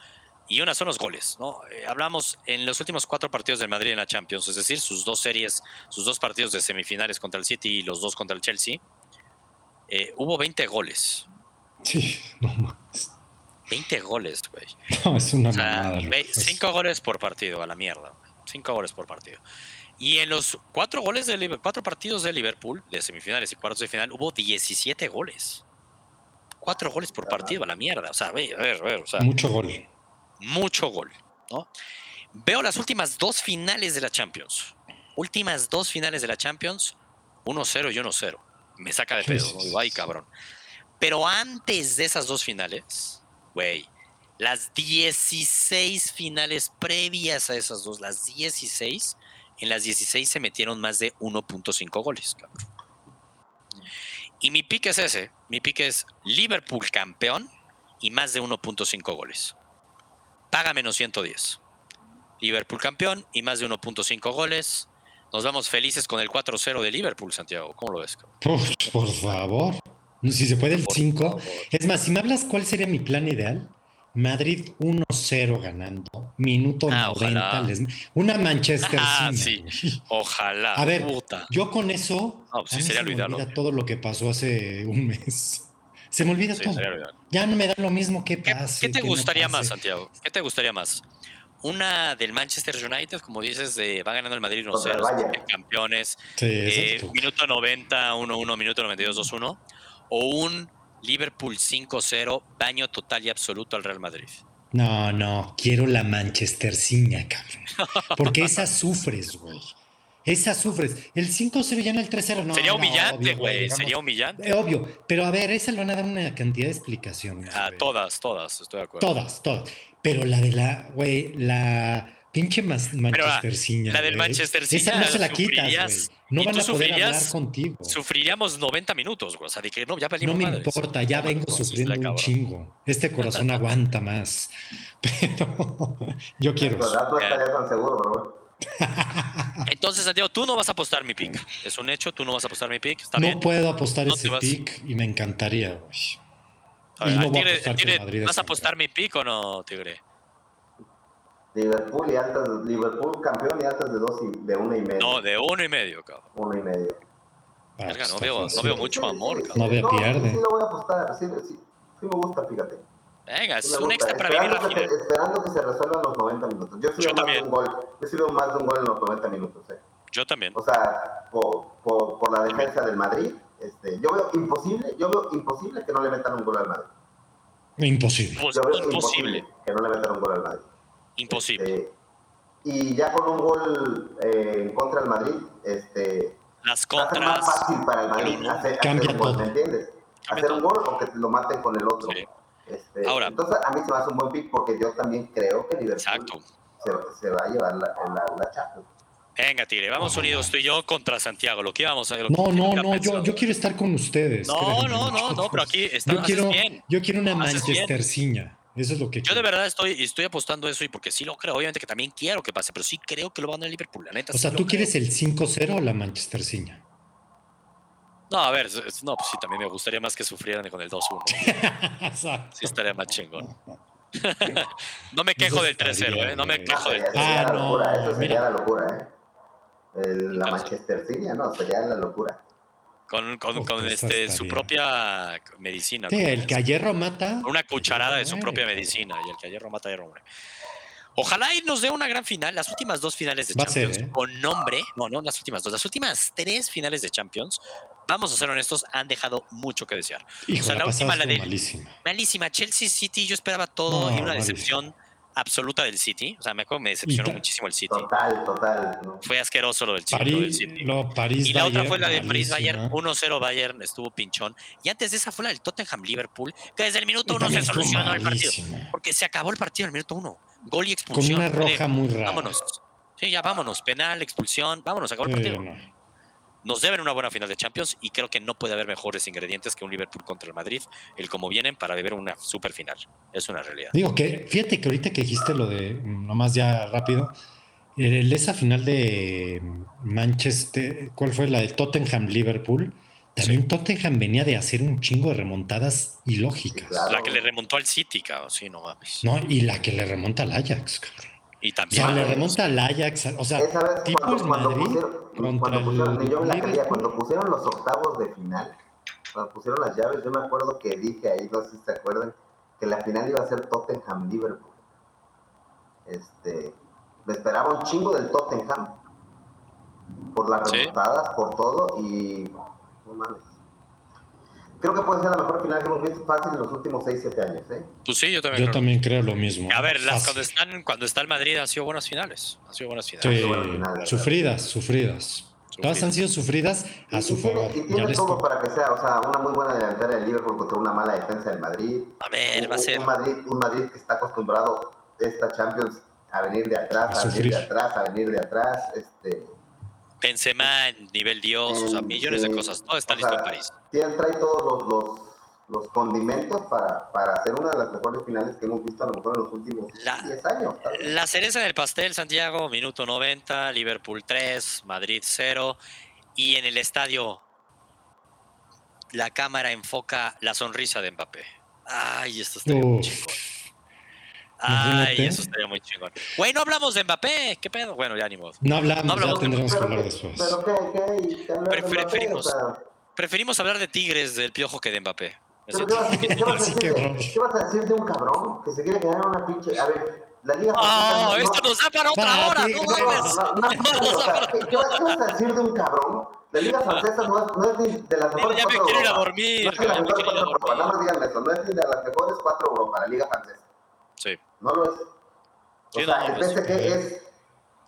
A: Y una son los goles, ¿no? Eh, hablamos en los últimos cuatro partidos del Madrid en la Champions, es decir, sus dos series, sus dos partidos de semifinales contra el City y los dos contra el Chelsea, eh, hubo 20 goles.
B: Sí, no más.
A: 20 goles, güey.
B: No, es una
A: O sea,
B: mamada.
A: goles por partido, a la mierda. güey. Cinco goles por partido. Y en los cuatro goles de cuatro partidos de Liverpool, de semifinales y cuartos de final, hubo 17 goles. Cuatro goles por partido, a la mierda. O sea, a ver, a ver, o sea,
B: Mucho gol.
A: mucho gol, ¿no? Veo las últimas dos finales de la Champions. Últimas dos finales de la Champions, 1-0 y 1-0. Me saca de pedo, ¿no? Ay, cabrón. Pero antes de esas dos finales, güey, las 16 finales previas a esas dos, las 16, en las 16 se metieron más de 1.5 goles, cabrón. Y mi pick es ese. Mi pick es Liverpool campeón y más de 1.5 goles. Paga menos 110. Liverpool campeón y más de 1.5 goles. Nos vamos felices con el 4-0 de Liverpool, Santiago. ¿Cómo lo ves? cabrón?
B: Por, favor. Si se puede el
A: Por
B: 5.
A: favor.
B: Es más, si me hablas cuál sería mi plan ideal, Madrid 1-0 ganando, minuto
A: Ah,
B: 90.
A: ojalá.
B: les- una Manchester
A: Ah,
B: City,
A: sí. Ojalá.
B: A ver,
A: puta.
B: yo con eso
A: No, pues sí
B: a mí
A: sería
B: se me olvida
A: ¿no?
B: todo lo que pasó hace un mes. Se me olvida
A: Sí,
B: todo. Ya no me da lo mismo que
A: ¿Qué,
B: pase.
A: qué te
B: que no
A: gustaría más,
B: pase.
A: Santiago? ¿Qué te gustaría más? Una del Manchester United, como dices, de va ganando el Madrid
C: Contra el
A: 1-0,
C: Bayern.
A: campeones,
B: Sí,
A: eh, minuto 90, 1-1, minuto 92, 2-1, o un Liverpool 5-0, baño total y absoluto al Real Madrid.
B: No, no, quiero la Manchesterciña, cabrón. Porque esa sufres, güey. Esa sufres. El 5-0 ya en el 3-0, no.
A: sería humillante, güey, sería humillante.
B: Eh, Obvio, pero a ver, esa le van a dar una cantidad de explicaciones.
A: A
B: güey.
A: todas, todas, estoy de acuerdo.
B: Todas, todas. Pero la de la, güey, la pinche mas- Manchesterciña.
A: la del
B: güey,
A: Manchesterciña
B: Esa no se la quitas. No van a poder hablar contigo.
A: Sufriríamos 90 minutos, güey. O sea, de que no, ya
B: No me
A: madres.
B: importa, ya
A: No,
B: vengo
A: no,
B: sufriendo un chingo. Este corazón aguanta más. Pero yo quiero.
C: Tan seguro, bueno.
A: Entonces, Santiago, tú no vas a apostar mi pick. Es un hecho, tú no vas a apostar mi pick. Está
B: No
A: bien.
B: puedo apostar
A: No
B: ese pick y me encantaría, güey.
A: A ver,
B: no a
A: Tigre- ¿Vas a apostar mi pick o no, Tigre?
C: Liverpool y altas, Liverpool campeón y altas de dos y de una y medio.
A: No, de uno y medio, cabrón.
C: Uno y medio.
B: Ah,
A: Verga, no
B: está
A: veo- no veo mucho amor, cabrón.
B: No vea pierde.
C: Sí, lo voy a apostar. Sí, sí, sí me gusta, fíjate.
A: Venga,
C: Sí
A: es un extra para vivir la
C: esperando, que
A: final.
C: se, esperando que se resuelvan los 90 minutos. Yo he sido
A: Yo
C: más
A: también.
C: de un gol. Yo he sido más de un gol en los 90 minutos. eh.
A: Yo también.
C: O sea, por, por, la defensa del Madrid. Este, yo veo imposible, yo veo imposible que no le metan un gol al Madrid.
B: Imposible.
C: Yo veo imposible que no le metan un gol al Madrid.
A: Imposible.
C: Este, y ya con un gol eh, en contra del Madrid, este,
A: las contras.
C: más fácil para el Madrid hacer, un gol, ¿me entiendes? hacer un gol o que lo maten con el otro. Este, Ahora, entonces a mí se me hace un buen pick porque yo también creo que Liverpool se, se, va a llevar la, la, la Champions.
A: Venga, Tigre, vamos unidos tú y yo contra Santiago. Lo que íbamos a
B: ver. No, no, no, yo, yo, quiero estar con ustedes.
A: No, no, no, no, pero aquí está,
B: yo quiero, bien. Yo quiero una Manchesterciña. Eso es lo que
A: Yo de verdad estoy, estoy apostando eso y porque sí lo creo. Obviamente que también quiero que pase, pero sí creo que lo van a Liverpool. La neta,
B: o sea, ¿tú quieres el 5-0 o la Manchesterciña?
A: No, a ver, no, pues sí, también me gustaría más que sufrieran con el 2-1. sí, estaría más chingón. no me quejo del 3-0, ¿eh? No me quejo del 3-0.
C: Ah, no. Eso sería la locura, ¿eh? la Manchester City, no, sería la locura.
A: Con, con, con este, su propia medicina.
B: Sí, el que a hierro mata.
A: Una cucharada de su propia medicina. Y el que a hierro mata, hierro hombre. Ojalá y nos dé una gran final. Las últimas dos finales de Champions ¿eh? con nombre, no, no las últimas dos, las últimas tres finales de Champions, vamos a ser honestos, han dejado mucho que desear.
B: o sea, la, última, la de. Malísima.
A: malísima. Chelsea City, yo esperaba todo y una decepción absoluta del City. O sea, me acuerdo me decepcionó muchísimo el City.
C: Total, total.
A: Fue asqueroso lo del,
B: City. No, París,
A: y la otra fue la de París Bayern, 1-0 Bayern, estuvo pinchón. Y antes de esa fue la del Tottenham Liverpool, que desde el minuto uno se solucionó el partido. Porque se acabó el partido en el minuto uno. Gol y expulsión.
B: Con una roja muy rara.
A: Vámonos. Sí, ya vámonos. Penal, expulsión. Vámonos, acabó el partido nos deben una buena final de Champions y creo que no puede haber mejores ingredientes que un Liverpool contra el Madrid, el como vienen para beber una super final. Es una realidad.
B: Digo que, fíjate que ahorita que dijiste lo de, nomás ya rápido, el, esa final de Manchester, ¿cuál fue? La de Tottenham-Liverpool. También Tottenham venía de hacer un chingo de remontadas ilógicas.
A: La que le remontó al City, cabrón, sí, no mames.
B: No, y la que le remonta al Ajax, cabrón.
A: Y también.
B: O sea, le remonta al Ajax, o sea, tipo cuando, Madrid
C: cuando
B: contra
C: pusieron, el, yo la cuando pusieron los octavos de final, cuando pusieron las llaves, yo me acuerdo que dije ahí, no sé si se acuerdan, que la final iba a ser Tottenham-Liverpool. Este, me esperaba un chingo del Tottenham por las remontadas, por todo, y no mames creo que puede ser la mejor final que hemos visto fácil en los últimos 6, 7 años. ¿eh?
A: Pues sí, yo también,
B: yo creo. también creo lo mismo.
A: A ver, las, cuando, están, cuando está el Madrid han sido buenas finales. Han sido buenas finales.
B: Sí, sufridas, sufridas. Todas han sido sufridas a su favor.
C: Y tiene todo para que sea, o sea, una muy buena delantera del Liverpool contra una mala defensa del Madrid.
A: A ver, va a ser.
C: Un Madrid, un Madrid que está acostumbrado esta Champions a venir de atrás, a, venir de atrás, a venir de atrás. Este,
A: Benzema, nivel Dios, o sea, millones de cosas. Todo está listo en París.
C: Trae todos los, los, condimentos para, para, hacer una de las mejores finales que hemos visto a lo mejor en los últimos 10 años.
A: La cereza del pastel, Santiago, minuto 90, Liverpool 3, Madrid 0. Y en el estadio, la cámara enfoca la sonrisa de Mbappé. Ay, esto está muy chico. Ay, eso estaría muy chingón. Güey, no hablamos de Mbappé. ¿Qué pedo? Bueno, ya ni modo.
B: No hablamos, no hablamos ya tendremos que hablar después.
C: Pero qué, qué,
A: preferimos, preferimos hablar de Tigres del Piojo que de Mbappé.
C: ¿Pero qué, vas, ¿qué, vas decir, ¿Qué vas a decir de un cabrón que se quiere quedar en una pinche... A ver, la Liga
A: No, esto nos da para otra hora.
C: ¿Qué vas a decir de un cabrón? La Liga Francesa no es, no es ni de las mejores
A: ya me quiero ir a dormir.
C: No es de las mejores cuatro eso. No es ni de las mejores cuatro Europa, la Liga Francesa.
A: Sí.
C: No lo es. O sea, el PSG es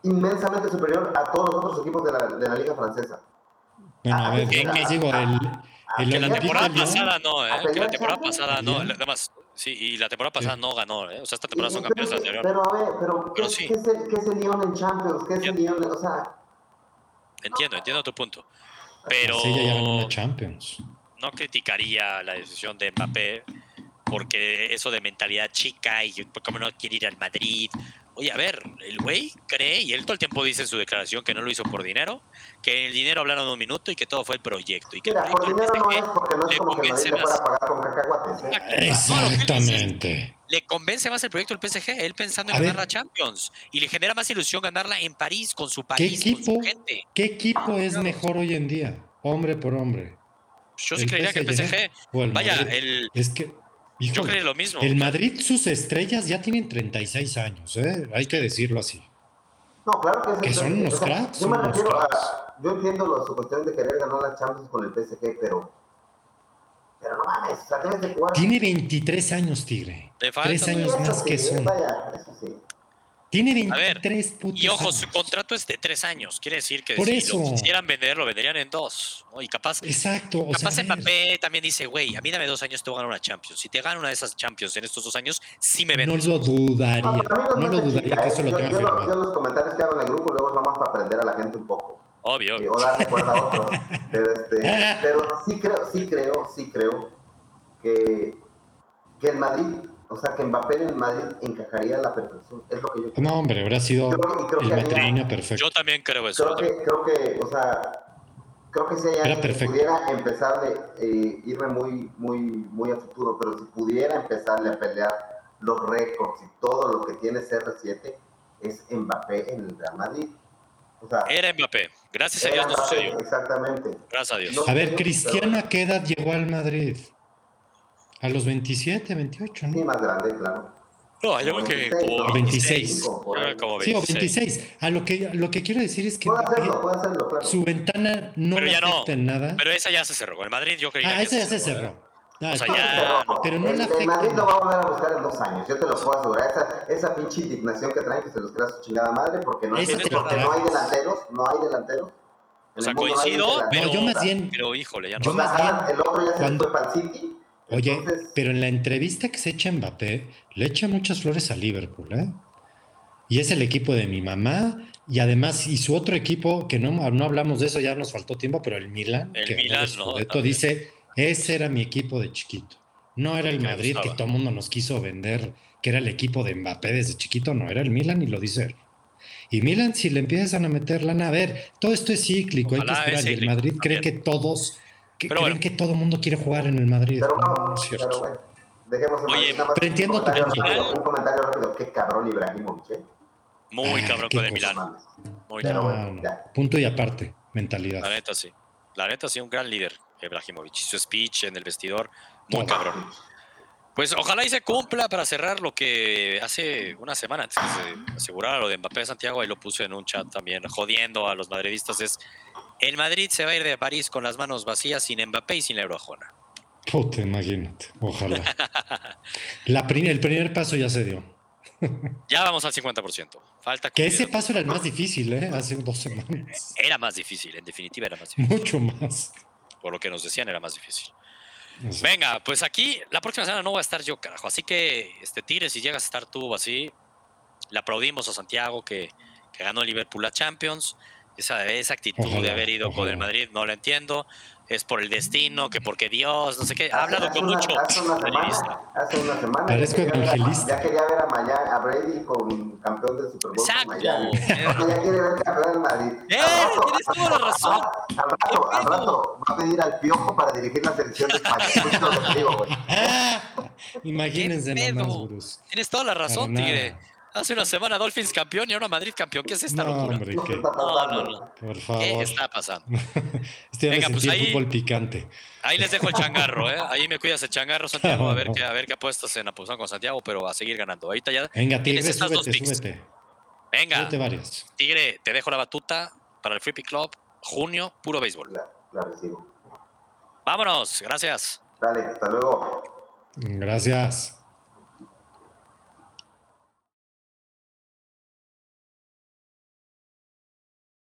C: inmensamente superior a todos los otros equipos de la, de la Liga Francesa.
B: Bueno, a, ver, ¿qué, digo? El, el
A: que la temporada pasada no, ¿eh? Que la temporada pasada no. Además, sí, y la temporada pasada no ganó, ¿eh? O sea, esta temporada son campeones
C: anteriores. Pero a ver, pero, ¿qué, sí. ¿qué, es el, ¿qué es el Lyon en Champions? ¿Qué es el Lyon? O sea.
A: Entiendo, entiendo tu punto. Pero.
B: Sí, ya ganó Champions.
A: No criticaría la decisión de Mbappé porque eso de mentalidad chica y como no quiere ir al Madrid. Oye, a ver, el güey cree, y él todo el tiempo dice en su declaración que no lo hizo por dinero, que el dinero hablaron un minuto y que todo fue el proyecto. Y que
C: Mira, por dinero no es porque no es como que Madrid le pueda pagar con cacahuates.
B: ¿eh? Exactamente.
A: le convence más el proyecto del PSG, él pensando en ganar la Champions. Y le genera más ilusión ganarla en París, con su París, ¿Qué equipo, con su gente.
B: ¿Qué equipo es mejor hoy en día? Hombre por hombre.
A: Yo sí creería que el PSG. vaya, el.
B: Es que
A: yo creo lo mismo.
B: El Madrid, sus estrellas ya tienen 36 años, ¿eh? hay que decirlo así.
C: No, claro que,
B: que son unos cracks.
C: Yo me, refiero a, yo entiendo lo, su cuestión de querer ganar la Champions con el PSG, pero pero no mames, o sea, debes de jugar.
B: Tiene 23 años, Tigre.
A: Te falta,
B: Tres años
C: Sí,
B: más
C: eso
B: que
C: sí,
B: son.
C: Vaya, eso sí.
B: Tiene
A: A ver,
B: 23 putos
A: Y ojo, su
B: años.
A: contrato es de tres años. Quiere decir que
B: Por
A: si
B: eso.
A: lo quisieran vender, lo venderían en dos. ¿no? Y capaz,
B: Exacto. O
A: capaz
B: sea, a ver,
A: Mbappé también dice, güey, a mí dame dos años, te voy a ganar una Champions. Si te gano una de esas Champions en estos dos años, sí me
B: no
A: vendes.
B: lo dudaría.
C: No, a mí
B: No lo dudaría
C: chica,
B: que eso lo
C: yo,
B: tenga
C: yo, lo- yo los comentarios que hago en el grupo luego es nomás para aprender a la gente un poco.
A: Obvio.
C: eh, o darle cuerda a otro. Pero, este, pero sí creo, sí creo, sí creo que, que el Madrid, o sea, que Mbappé en el Madrid encajaría a la perfección. Es lo que yo creo.
B: No, hombre, habrá sido
C: Creo creo
B: el matrimonio perfecto.
A: Yo también creo eso.
C: Creo que, creo que, o sea, creo que si hay que pudiera empezarle, eh, irme muy, muy, muy a futuro, pero si pudiera empezarle a pelear los récords y todo lo que tiene CR7, es Mbappé en el Real Madrid. O sea,
A: Era Mbappé. Gracias a Dios no
C: Mbappé,
A: sucedió.
C: Exactamente.
A: Gracias a Dios.
C: No.
B: A ver, Cristiano, ¿a qué edad llegó al Madrid? A los 27, 28,
C: Sí,
B: ¿no?
C: más grande, claro.
A: No, yo creo que
C: 26,
A: como
C: ¿no?
B: 26.
C: por ahí.
A: Como
B: Sí, o
A: 26.
B: 26. A lo que, lo que quiero decir es que
C: Puede hacerlo, puede hacerlo, claro.
B: su ventana no
A: Pero
B: le
A: ya no.
B: afecta en nada.
A: Pero esa ya se cerró. Con el Madrid yo creía
B: ah,
A: que
B: esa ya se
A: ¿eh?
B: cerró. Ah,
A: O sea, ya-
B: pero no
C: el,
B: le
C: el
B: afecta.
C: Madrid lo va a volver a buscar en dos años, yo te lo puedo asegurar. Esa, esa pinche indignación que traen que se los crea su chingada madre porque no, hay, porque
B: la
C: no hay delanteros, no hay delanteros.
A: O sea,
C: el no
A: coincido, pero,
B: yo más bien-
A: pero híjole, ya no.
B: yo más bien-
C: el otro ya se
B: cuando-
C: fue para el City.
B: Oye,
C: Entonces,
B: pero en la entrevista que se echa Mbappé, le echa muchas flores a Liverpool, ¿eh? Y es el equipo de mi mamá, y además, y su otro equipo, que no, no hablamos de eso, ya nos faltó tiempo, pero el Milan,
A: El
B: que
A: Milan, ¿no?
B: Scudetto,
A: También.
B: dice, ese era mi equipo de chiquito. No era el Madrid que todo el mundo nos quiso vender, que era el equipo de Mbappé desde chiquito, no, era el Milan y lo dice él. Y Milan, si le empiezan a meter lana, a ver, todo esto es cíclico, hay que
A: es
B: esperar. Y el Madrid cree
A: también.
B: que todos, que
A: Pero
B: creen
A: bueno.
B: que todo el mundo quiere jugar en el Madrid.
C: pero
B: No,
C: bueno,
B: no es cierto.
C: pero bueno. Dejemos el
A: Oye,
C: Madrid, nada más
B: pero
C: un
B: entiendo
C: comentario rápido, Un comentario rápido, qué cabrón Ibrahimovic, ¿eh?
A: Muy
B: Ah,
A: cabrón con el. Milán. Muy
C: Pero bueno, ya.
B: Punto y aparte, mentalidad.
A: La neta sí. La neta sí, un gran líder, Ibrahimovic. Su speech en el vestidor, muy
B: Todo.
A: cabrón. Pues ojalá y se cumpla para cerrar lo que hace una semana antes que se asegurara lo de Mbappé de Santiago, ahí lo puse en un chat también, jodiendo a los madridistas, es el Madrid se va a ir de París con las manos vacías sin Mbappé y sin la Eurojona.
B: Puta, imagínate. Ojalá. La prim- el primer paso ya se dio.
A: Ya vamos al 50%. Falta
B: Que ese paso era el más difícil, ¿eh? Hace dos semanas.
A: Era más difícil, en definitiva era más difícil.
B: Mucho más.
A: Por lo que nos decían era más difícil. Venga, pues aquí la próxima semana no voy a estar yo, carajo. Así que, este Tigre, si llegas a estar tú así, le aplaudimos a Santiago que, que ganó Liverpool la Champions. Esa, esa actitud
B: Ojalá,
A: de haber ido con el Madrid no la entiendo. Es por el destino, que porque Dios, no sé qué. Ha hablado
C: Hace
A: con
C: una-
A: mucho
C: Hace una semana, hace una semana.
B: Parezco
C: ya quería ver a-
B: evangelista.
C: Ya quería ver a, Maya- a Brady con campeón del Super Bowl
A: Exacto.
C: con Miami. Ahora ya quiere ver campeón del Madrid.
A: ¡Eh!
C: Rato-
A: Tienes toda la razón.
C: Al rato, al rato va a pedir al piojo para dirigir la selección de España.
B: Imagínense
A: ¿Qué
B: nomás? Bruce.
A: Tienes toda la razón, Tigre. Hace una semana Dolphins campeón y ahora Madrid campeón. ¿Qué es esta
B: No,
A: locura?
B: hombre,
C: ¿Qué
B: ¿qué?
C: está
A: No,
C: pasando?
A: no, no.
B: Por
A: ¿Qué
B: favor.
A: está pasando?
B: Ya
A: Venga, pues ahí-
B: fútbol picante.
A: Ahí les dejo el changarro, ¿eh? Ahí me cuidas el changarro, Santiago, a ver qué, a ver qué apuestas en la posición con Santiago, pero a seguir ganando. Ahorita ya
B: Venga,
A: tienes
B: Tigre,
A: estas dos
B: súbete,
A: picks.
B: súbete.
A: Venga,
B: Súbete varias.
A: Tigre, te dejo la batuta para el Free Pick Club, junio, puro béisbol.
C: La, la recibo.
A: Vámonos, gracias.
C: Dale, hasta luego.
B: Gracias.